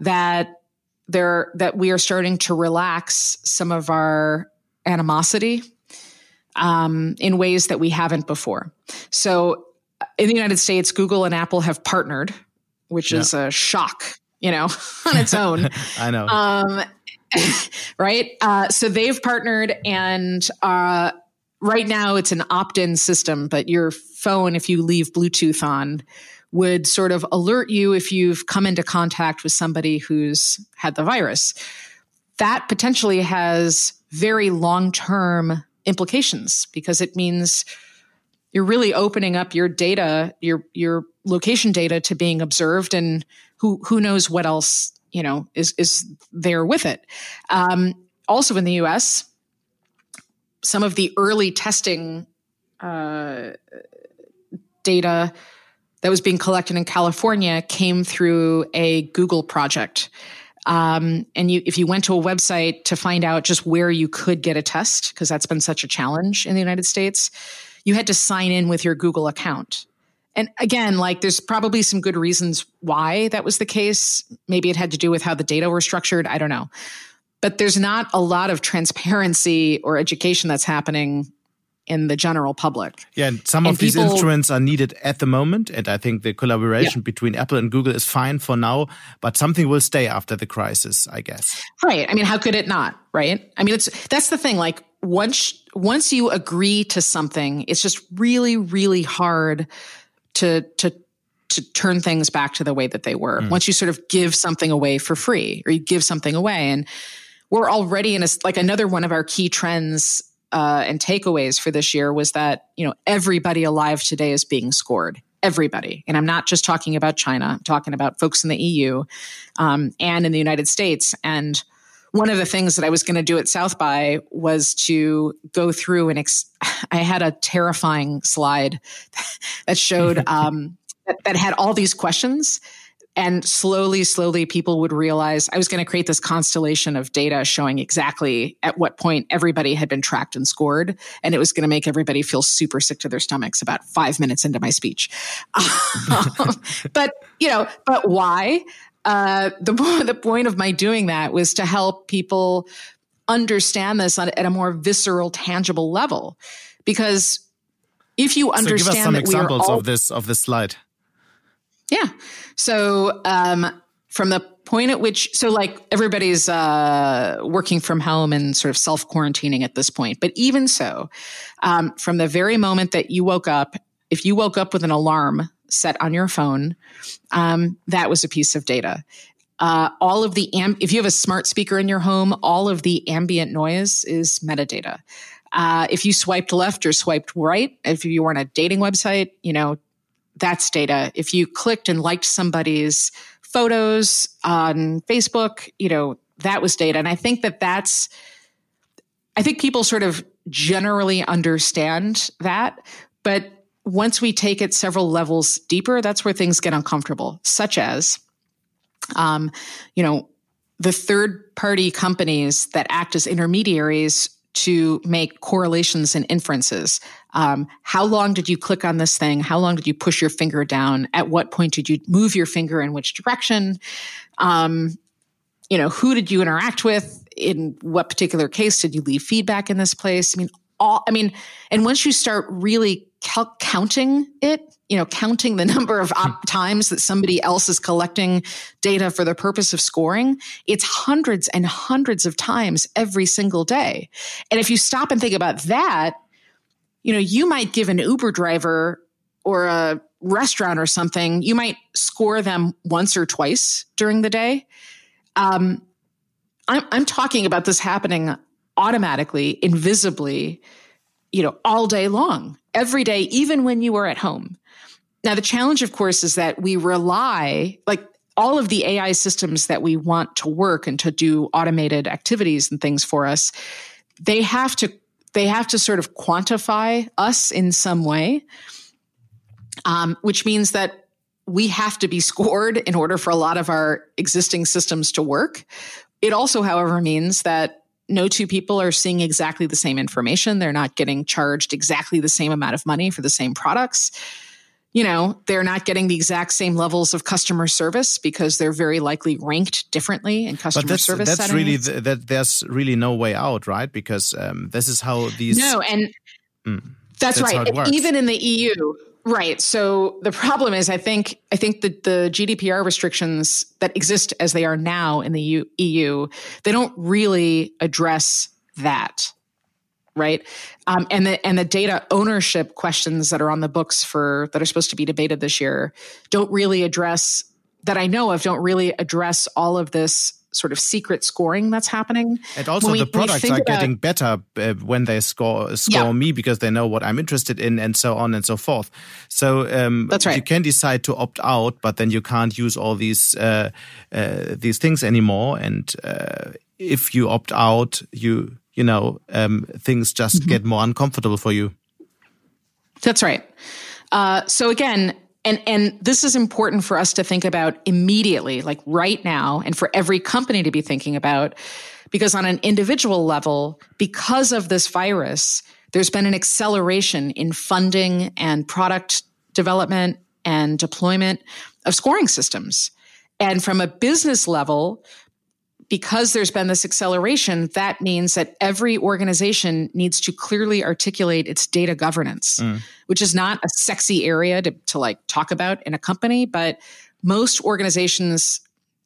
that there that we are starting to relax some of our animosity um, in ways that we haven't before. So, uh, in the United States, Google and Apple have partnered, which yeah. is a shock, you know, on its own. I know. Um, right? Uh, so they've partnered, and uh, right now it's an opt-in system, but your phone, if you leave Bluetooth on, would sort of alert you if you've come into contact with somebody who's had the virus. That potentially has very long term implications because it means you're really opening up your data, your your location data to being observed and who who knows what else, you know, is is there with it. Um, also in the US, some of the early testing uh, data that was being collected in California came through a Google project. Um, and you, if you went to a website to find out just where you could get a test, because that's been such a challenge in the United States, you had to sign in with your Google account. And again, like there's probably some good reasons why that was the case. Maybe it had to do with how the data were structured. I don't know. But there's not a lot of transparency or education that's happening in the general public. Yeah, and some and of people, these instruments are needed at the moment. And I think the collaboration yeah. between Apple and Google is fine for now, but something will stay after the crisis, I guess. Right. I mean, how could it not? Right. I mean, it's that's the thing. Like once once you agree to something, it's just really, really hard to to to turn things back to the way that they were. Mm. Once you sort of give something away for free or you give something away and we're already in a like another one of our key trends uh, and takeaways for this year was that you know everybody alive today is being scored. Everybody. And i'm not just talking about china. I'm talking about folks in the eu um, and in the united states. And one of the things that i was going to do at south by was to go through and ex- i had a terrifying slide that showed um, that, that had all these questions and slowly, slowly, people would realize I was going to create this constellation of data showing exactly at what point everybody had been tracked and scored. And it was going to make everybody feel super sick to their stomachs about five minutes into my speech. but, you know, but why? Uh, the, the point of my doing that was to help people understand this on, at a more visceral, tangible level. Because if you understand so give us some examples all, of this of this slide. Yeah. So um, from the point at which, so like everybody's uh, working from home and sort of self quarantining at this point, but even so, um, from the very moment that you woke up, if you woke up with an alarm set on your phone, um, that was a piece of data. Uh, all of the amb- if you have a smart speaker in your home, all of the ambient noise is metadata. Uh, if you swiped left or swiped right, if you were on a dating website, you know that's data. If you clicked and liked somebody's photos on Facebook, you know, that was data. And I think that that's, I think people sort of generally understand that. But once we take it several levels deeper, that's where things get uncomfortable, such as, um, you know, the third party companies that act as intermediaries to make correlations and inferences. Um, how long did you click on this thing? How long did you push your finger down? At what point did you move your finger in which direction? Um, you know, who did you interact with? In what particular case did you leave feedback in this place? I mean, all, I mean, and once you start really cal- counting it, you know, counting the number of op- times that somebody else is collecting data for the purpose of scoring, it's hundreds and hundreds of times every single day. And if you stop and think about that, you know, you might give an Uber driver or a restaurant or something, you might score them once or twice during the day. Um, I'm, I'm talking about this happening automatically, invisibly, you know, all day long, every day, even when you are at home. Now, the challenge, of course, is that we rely, like all of the AI systems that we want to work and to do automated activities and things for us, they have to they have to sort of quantify us in some way, um, which means that we have to be scored in order for a lot of our existing systems to work. It also, however, means that no two people are seeing exactly the same information. They're not getting charged exactly the same amount of money for the same products. you know, they're not getting the exact same levels of customer service because they're very likely ranked differently in customer but that's, service that's settings. really th- that there's really no way out, right? Because um, this is how these. No, and mm, that's, that's, right. Even in the EU, right? So the problem is, I think, I think that the GDPR restrictions that exist as they are now in the EU, they don't really address that right? Um, and the and the data ownership questions that are on the books for that are supposed to be debated this year don't really address that I know of. Don't really address all of this sort of secret scoring that's happening. And also, we, the products are about, getting better uh, when they score score yeah. me because they know what I'm interested in, and so on and so forth. So um, that's right. You can decide to opt out, but then you can't use all these uh, uh, these things anymore. And uh, if you opt out, you you know, um, things just mm-hmm. get more uncomfortable for you. That's right. Uh, so again, and and this is important for us to think about immediately, like right now, and for every company to be thinking about, because on an individual level, because of this virus, there's been an acceleration in funding and product development and deployment of scoring systems. And from a business level, because there's been this acceleration, that means that every organization needs to clearly articulate its data governance, mm. which is not a sexy area to, to like talk about in a company, but most organizations,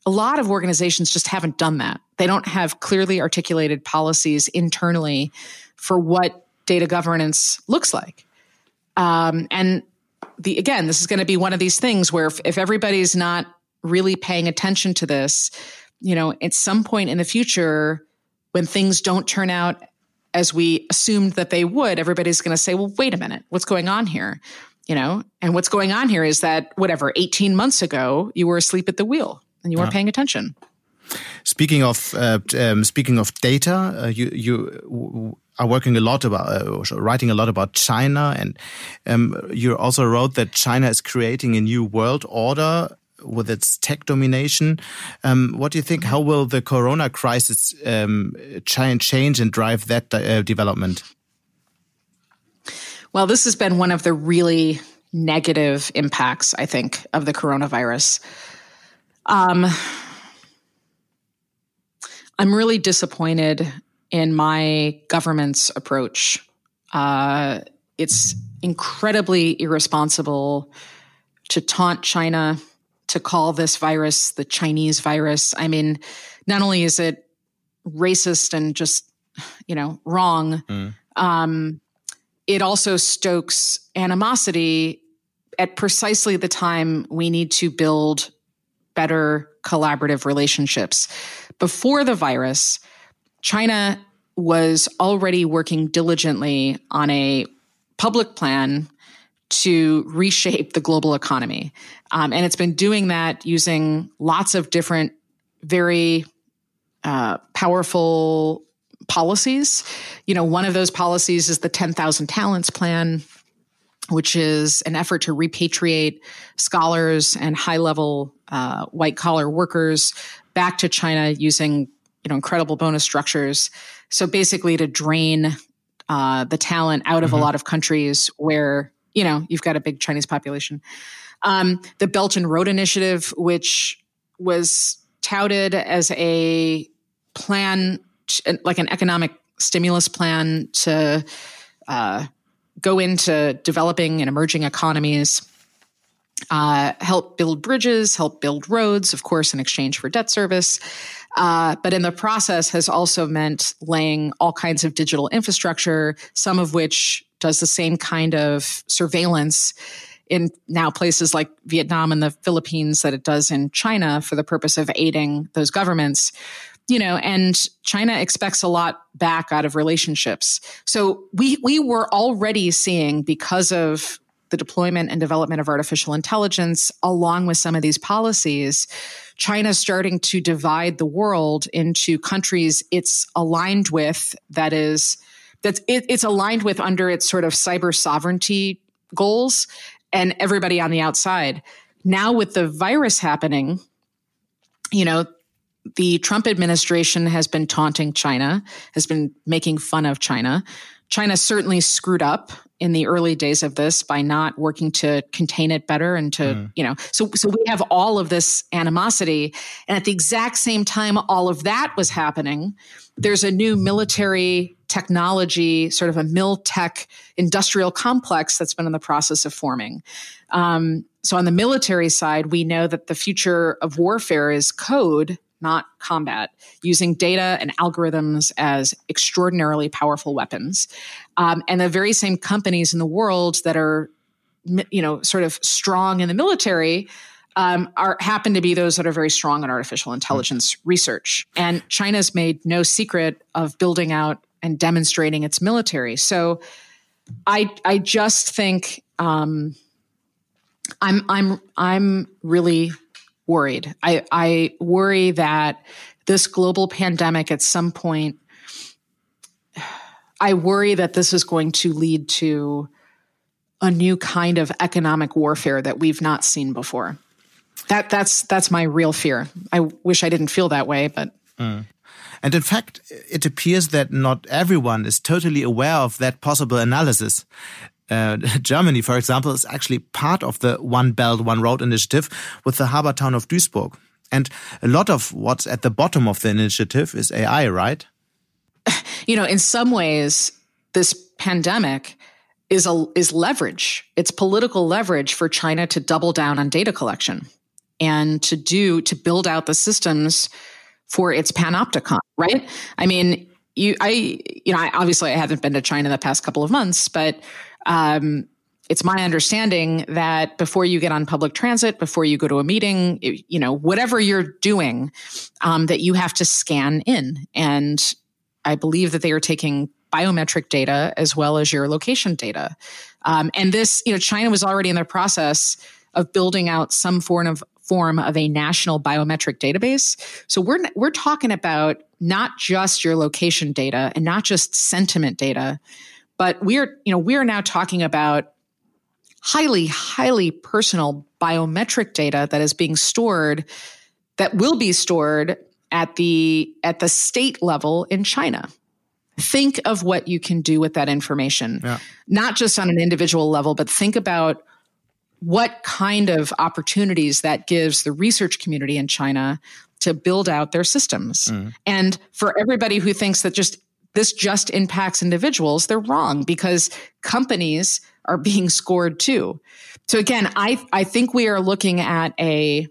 a lot of organizations just haven't done that. They don't have clearly articulated policies internally for what data governance looks like. Um, and the again, this is going to be one of these things where if, if everybody's not really paying attention to this, you know, at some point in the future, when things don't turn out as we assumed that they would, everybody's going to say, well, wait a minute, what's going on here? You know, and what's going on here is that whatever, 18 months ago, you were asleep at the wheel and you weren't paying attention. Speaking of uh, um, speaking of data, uh, you you are working a lot about uh, writing a lot about China, and um, you also wrote that China is creating a new world order with its tech domination. Um, what do you think? How will the Corona crisis um, change and drive that uh, development? Well, this has been one of the really negative impacts, I think, of the coronavirus. Um, I'm really disappointed in my government's approach. Uh, it's incredibly irresponsible to taunt China to call this virus the Chinese virus. I mean, not only is it racist and just, you know, wrong, mm. um, it also stokes animosity at precisely the time we need to build better collaborative relationships. Before the virus, China was already working diligently on a public plan to reshape the global economy. Um, and it's been doing that using lots of different, very uh, powerful policies. You know, one of those policies is the 10,000 Talents Plan, which is an effort to repatriate scholars and high level uh, white collar workers back to China using, you know, incredible bonus structures. So basically to drain uh, the talent out of mm-hmm. a lot of countries where you know, you've got a big Chinese population. Um, the Belt and Road Initiative, which was touted as a plan, like an economic stimulus plan to uh, go into developing and emerging economies, uh, help build bridges, help build roads, of course, in exchange for debt service. Uh, but in the process has also meant laying all kinds of digital infrastructure, some of which does the same kind of surveillance in now places like Vietnam and the Philippines that it does in China for the purpose of aiding those governments. You know, and China expects a lot back out of relationships. So we we were already seeing because of the deployment and development of artificial intelligence, along with some of these policies, China's starting to divide the world into countries it's aligned with that is that's it, it's aligned with under its sort of cyber sovereignty goals and everybody on the outside. Now with the virus happening, you know, the Trump administration has been taunting China, has been making fun of China. China certainly screwed up in the early days of this by not working to contain it better and to mm. you know so so we have all of this animosity and at the exact same time all of that was happening there's a new military technology sort of a mil tech industrial complex that's been in the process of forming um, so on the military side we know that the future of warfare is code not combat, using data and algorithms as extraordinarily powerful weapons. Um, and the very same companies in the world that are, you know, sort of strong in the military um, are happen to be those that are very strong in artificial intelligence mm-hmm. research. And China's made no secret of building out and demonstrating its military. So I I just think um, I'm I'm I'm really worried. I, I worry that this global pandemic at some point, I worry that this is going to lead to a new kind of economic warfare that we've not seen before. That that's that's my real fear. I wish I didn't feel that way, but mm. And in fact, it appears that not everyone is totally aware of that possible analysis. Uh, Germany, for example, is actually part of the One Belt, One Road initiative with the harbor town of Duisburg. And a lot of what's at the bottom of the initiative is AI, right? You know, in some ways, this pandemic is a is leverage. It's political leverage for China to double down on data collection and to do to build out the systems for its panopticon, right? I mean, you I you know, I, obviously I haven't been to China the past couple of months, but um, it's my understanding that before you get on public transit, before you go to a meeting, you know, whatever you're doing, um, that you have to scan in. And I believe that they are taking biometric data as well as your location data. Um, and this, you know, China was already in the process of building out some form of form of a national biometric database. So we're we're talking about not just your location data and not just sentiment data, but we're, you know, we're now talking about highly, highly personal biometric data that is being stored, that will be stored at the at the state level in China. Think of what you can do with that information, yeah. not just on an individual level, but think about what kind of opportunities that gives the research community in China to build out their systems. Mm. And for everybody who thinks that just this just impacts individuals, they're wrong because companies are being scored too. So again, I I think we are looking at a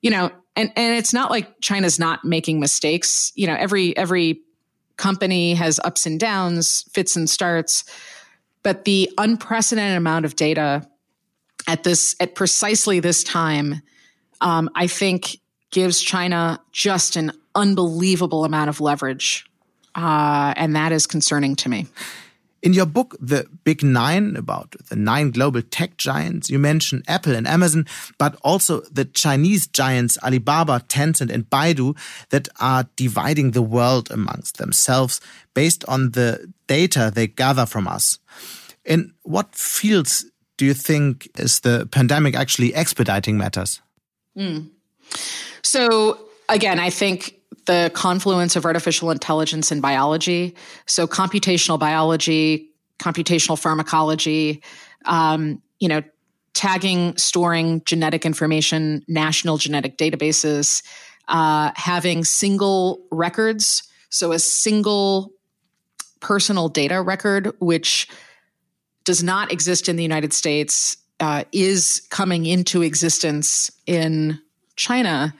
you know, and and it's not like China's not making mistakes. You know, every every company has ups and downs, fits and starts, but the unprecedented amount of data at this at precisely this time, um, I think gives China just an unbelievable amount of leverage uh, and that is concerning to me. In your book, The Big Nine, about the nine global tech giants, you mention Apple and Amazon, but also the Chinese giants Alibaba, Tencent, and Baidu that are dividing the world amongst themselves based on the data they gather from us. In what fields do you think is the pandemic actually expediting matters? Mm. So, again, I think the confluence of artificial intelligence and biology. So computational biology, computational pharmacology, um, you know, tagging, storing genetic information, national genetic databases, uh, having single records. So a single personal data record, which does not exist in the United States, uh, is coming into existence in China.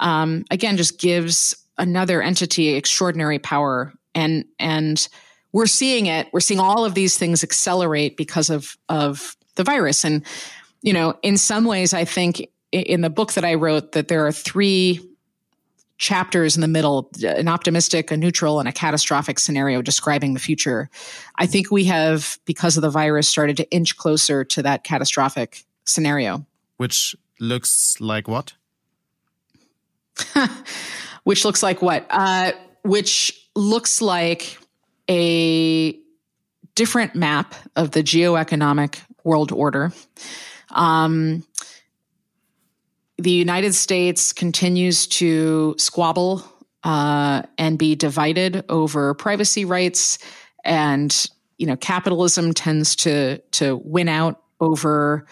Um, again, just gives another entity extraordinary power and and we're seeing it we're seeing all of these things accelerate because of of the virus and you know in some ways i think in the book that i wrote that there are three chapters in the middle an optimistic a neutral and a catastrophic scenario describing the future i think we have because of the virus started to inch closer to that catastrophic scenario which looks like what which looks like what? Uh, which looks like a different map of the geoeconomic world order. Um, the United States continues to squabble uh, and be divided over privacy rights and you know, capitalism tends to to win out over,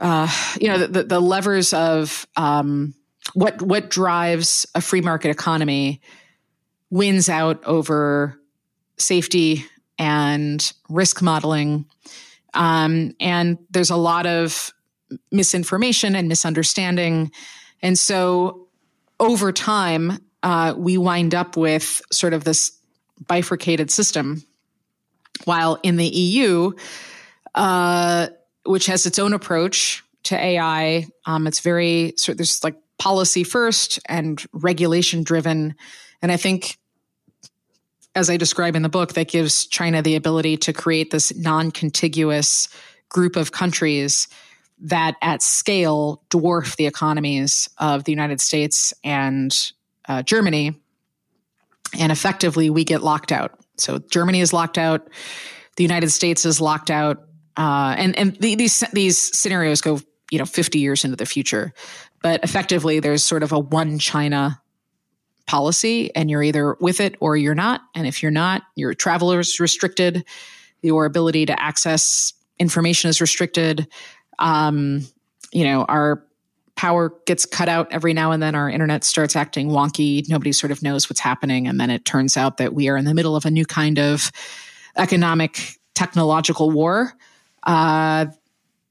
uh, you know, the, the levers of um, what what drives a free market economy wins out over safety and risk modeling. Um, and there's a lot of misinformation and misunderstanding. And so over time, uh, we wind up with sort of this bifurcated system. While in the EU, uh, which has its own approach to AI, um, it's very so there's like policy first and regulation driven. And I think as I describe in the book, that gives China the ability to create this non contiguous group of countries that at scale dwarf the economies of the United States and uh, Germany. And effectively, we get locked out. So Germany is locked out, the United States is locked out. Uh, and and the, these these scenarios go you know 50 years into the future but effectively there's sort of a one china policy and you're either with it or you're not. And if you're not, your travel is restricted, your ability to access information is restricted. Um, you know, our power gets cut out every now and then. Our internet starts acting wonky. Nobody sort of knows what's happening. And then it turns out that we are in the middle of a new kind of economic technological war. Uh,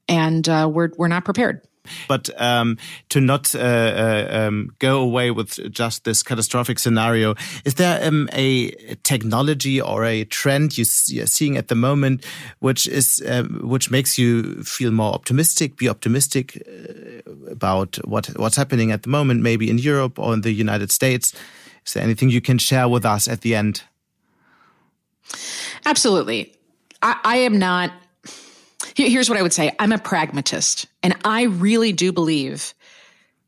and uh, we're, we're not prepared. But um, to not uh, uh, um, go away with just this catastrophic scenario, is there um, a technology or a trend you are seeing at the moment, which is um, which makes you feel more optimistic, be optimistic uh, about what what's happening at the moment, maybe in Europe or in the United States? Is there anything you can share with us at the end? Absolutely. I, I am not Here's what I would say I'm a pragmatist, and I really do believe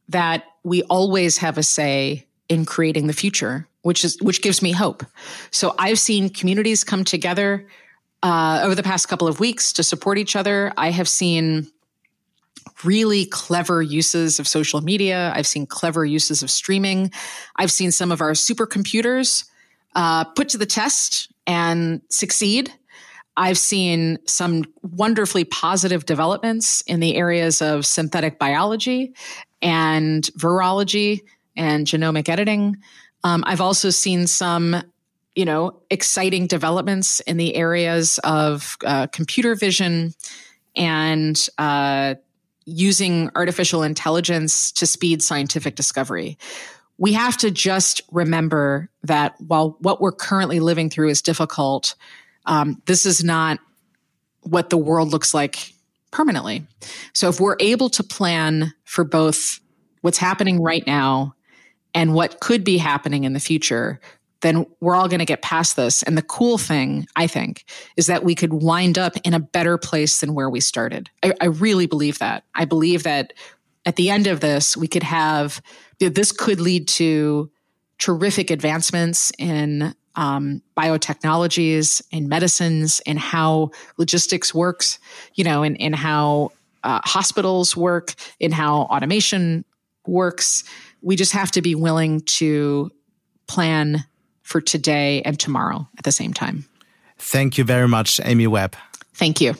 that we always have a say in creating the future, which is which gives me hope. So I've seen communities come together uh, over the past couple of weeks to support each other. I have seen really clever uses of social media. I've seen clever uses of streaming. I've seen some of our supercomputers uh, put to the test and succeed. I've seen some wonderfully positive developments in the areas of synthetic biology and virology and genomic editing. Um, I've also seen some, you know, exciting developments in the areas of uh, computer vision and uh, using artificial intelligence to speed scientific discovery. We have to just remember that while what we're currently living through is difficult, um, this is not what the world looks like permanently. So if we're able to plan for both what's happening right now and what could be happening in the future, then we're all going to get past this. And the cool thing, I think, is that we could wind up in a better place than where we started. I, I really believe that. I believe that at the end of this, we could have this could lead to terrific advancements in um, biotechnologies and medicines and how logistics works, you know, and, and how uh, hospitals work, and how automation works. We just have to be willing to plan for today and tomorrow at the same time. Thank you very much, Amy Webb. Thank you.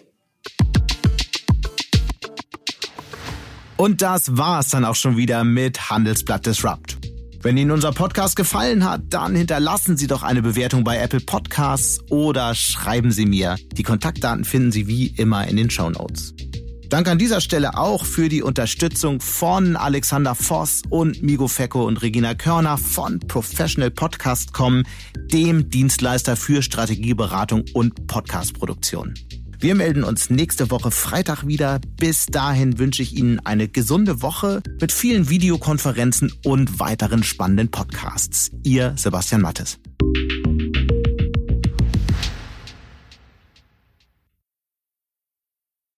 Und das war's dann auch schon wieder mit Handelsblatt Disrupt. Wenn Ihnen unser Podcast gefallen hat, dann hinterlassen Sie doch eine Bewertung bei Apple Podcasts oder schreiben Sie mir. Die Kontaktdaten finden Sie wie immer in den Show Notes. Danke an dieser Stelle auch für die Unterstützung von Alexander Voss und Migo Fecko und Regina Körner von Professional Podcast.com, dem Dienstleister für Strategieberatung und Podcastproduktion. Wir melden uns nächste Woche Freitag wieder. Bis dahin wünsche ich Ihnen eine gesunde Woche mit vielen Videokonferenzen und weiteren spannenden Podcasts. Ihr Sebastian Mattes.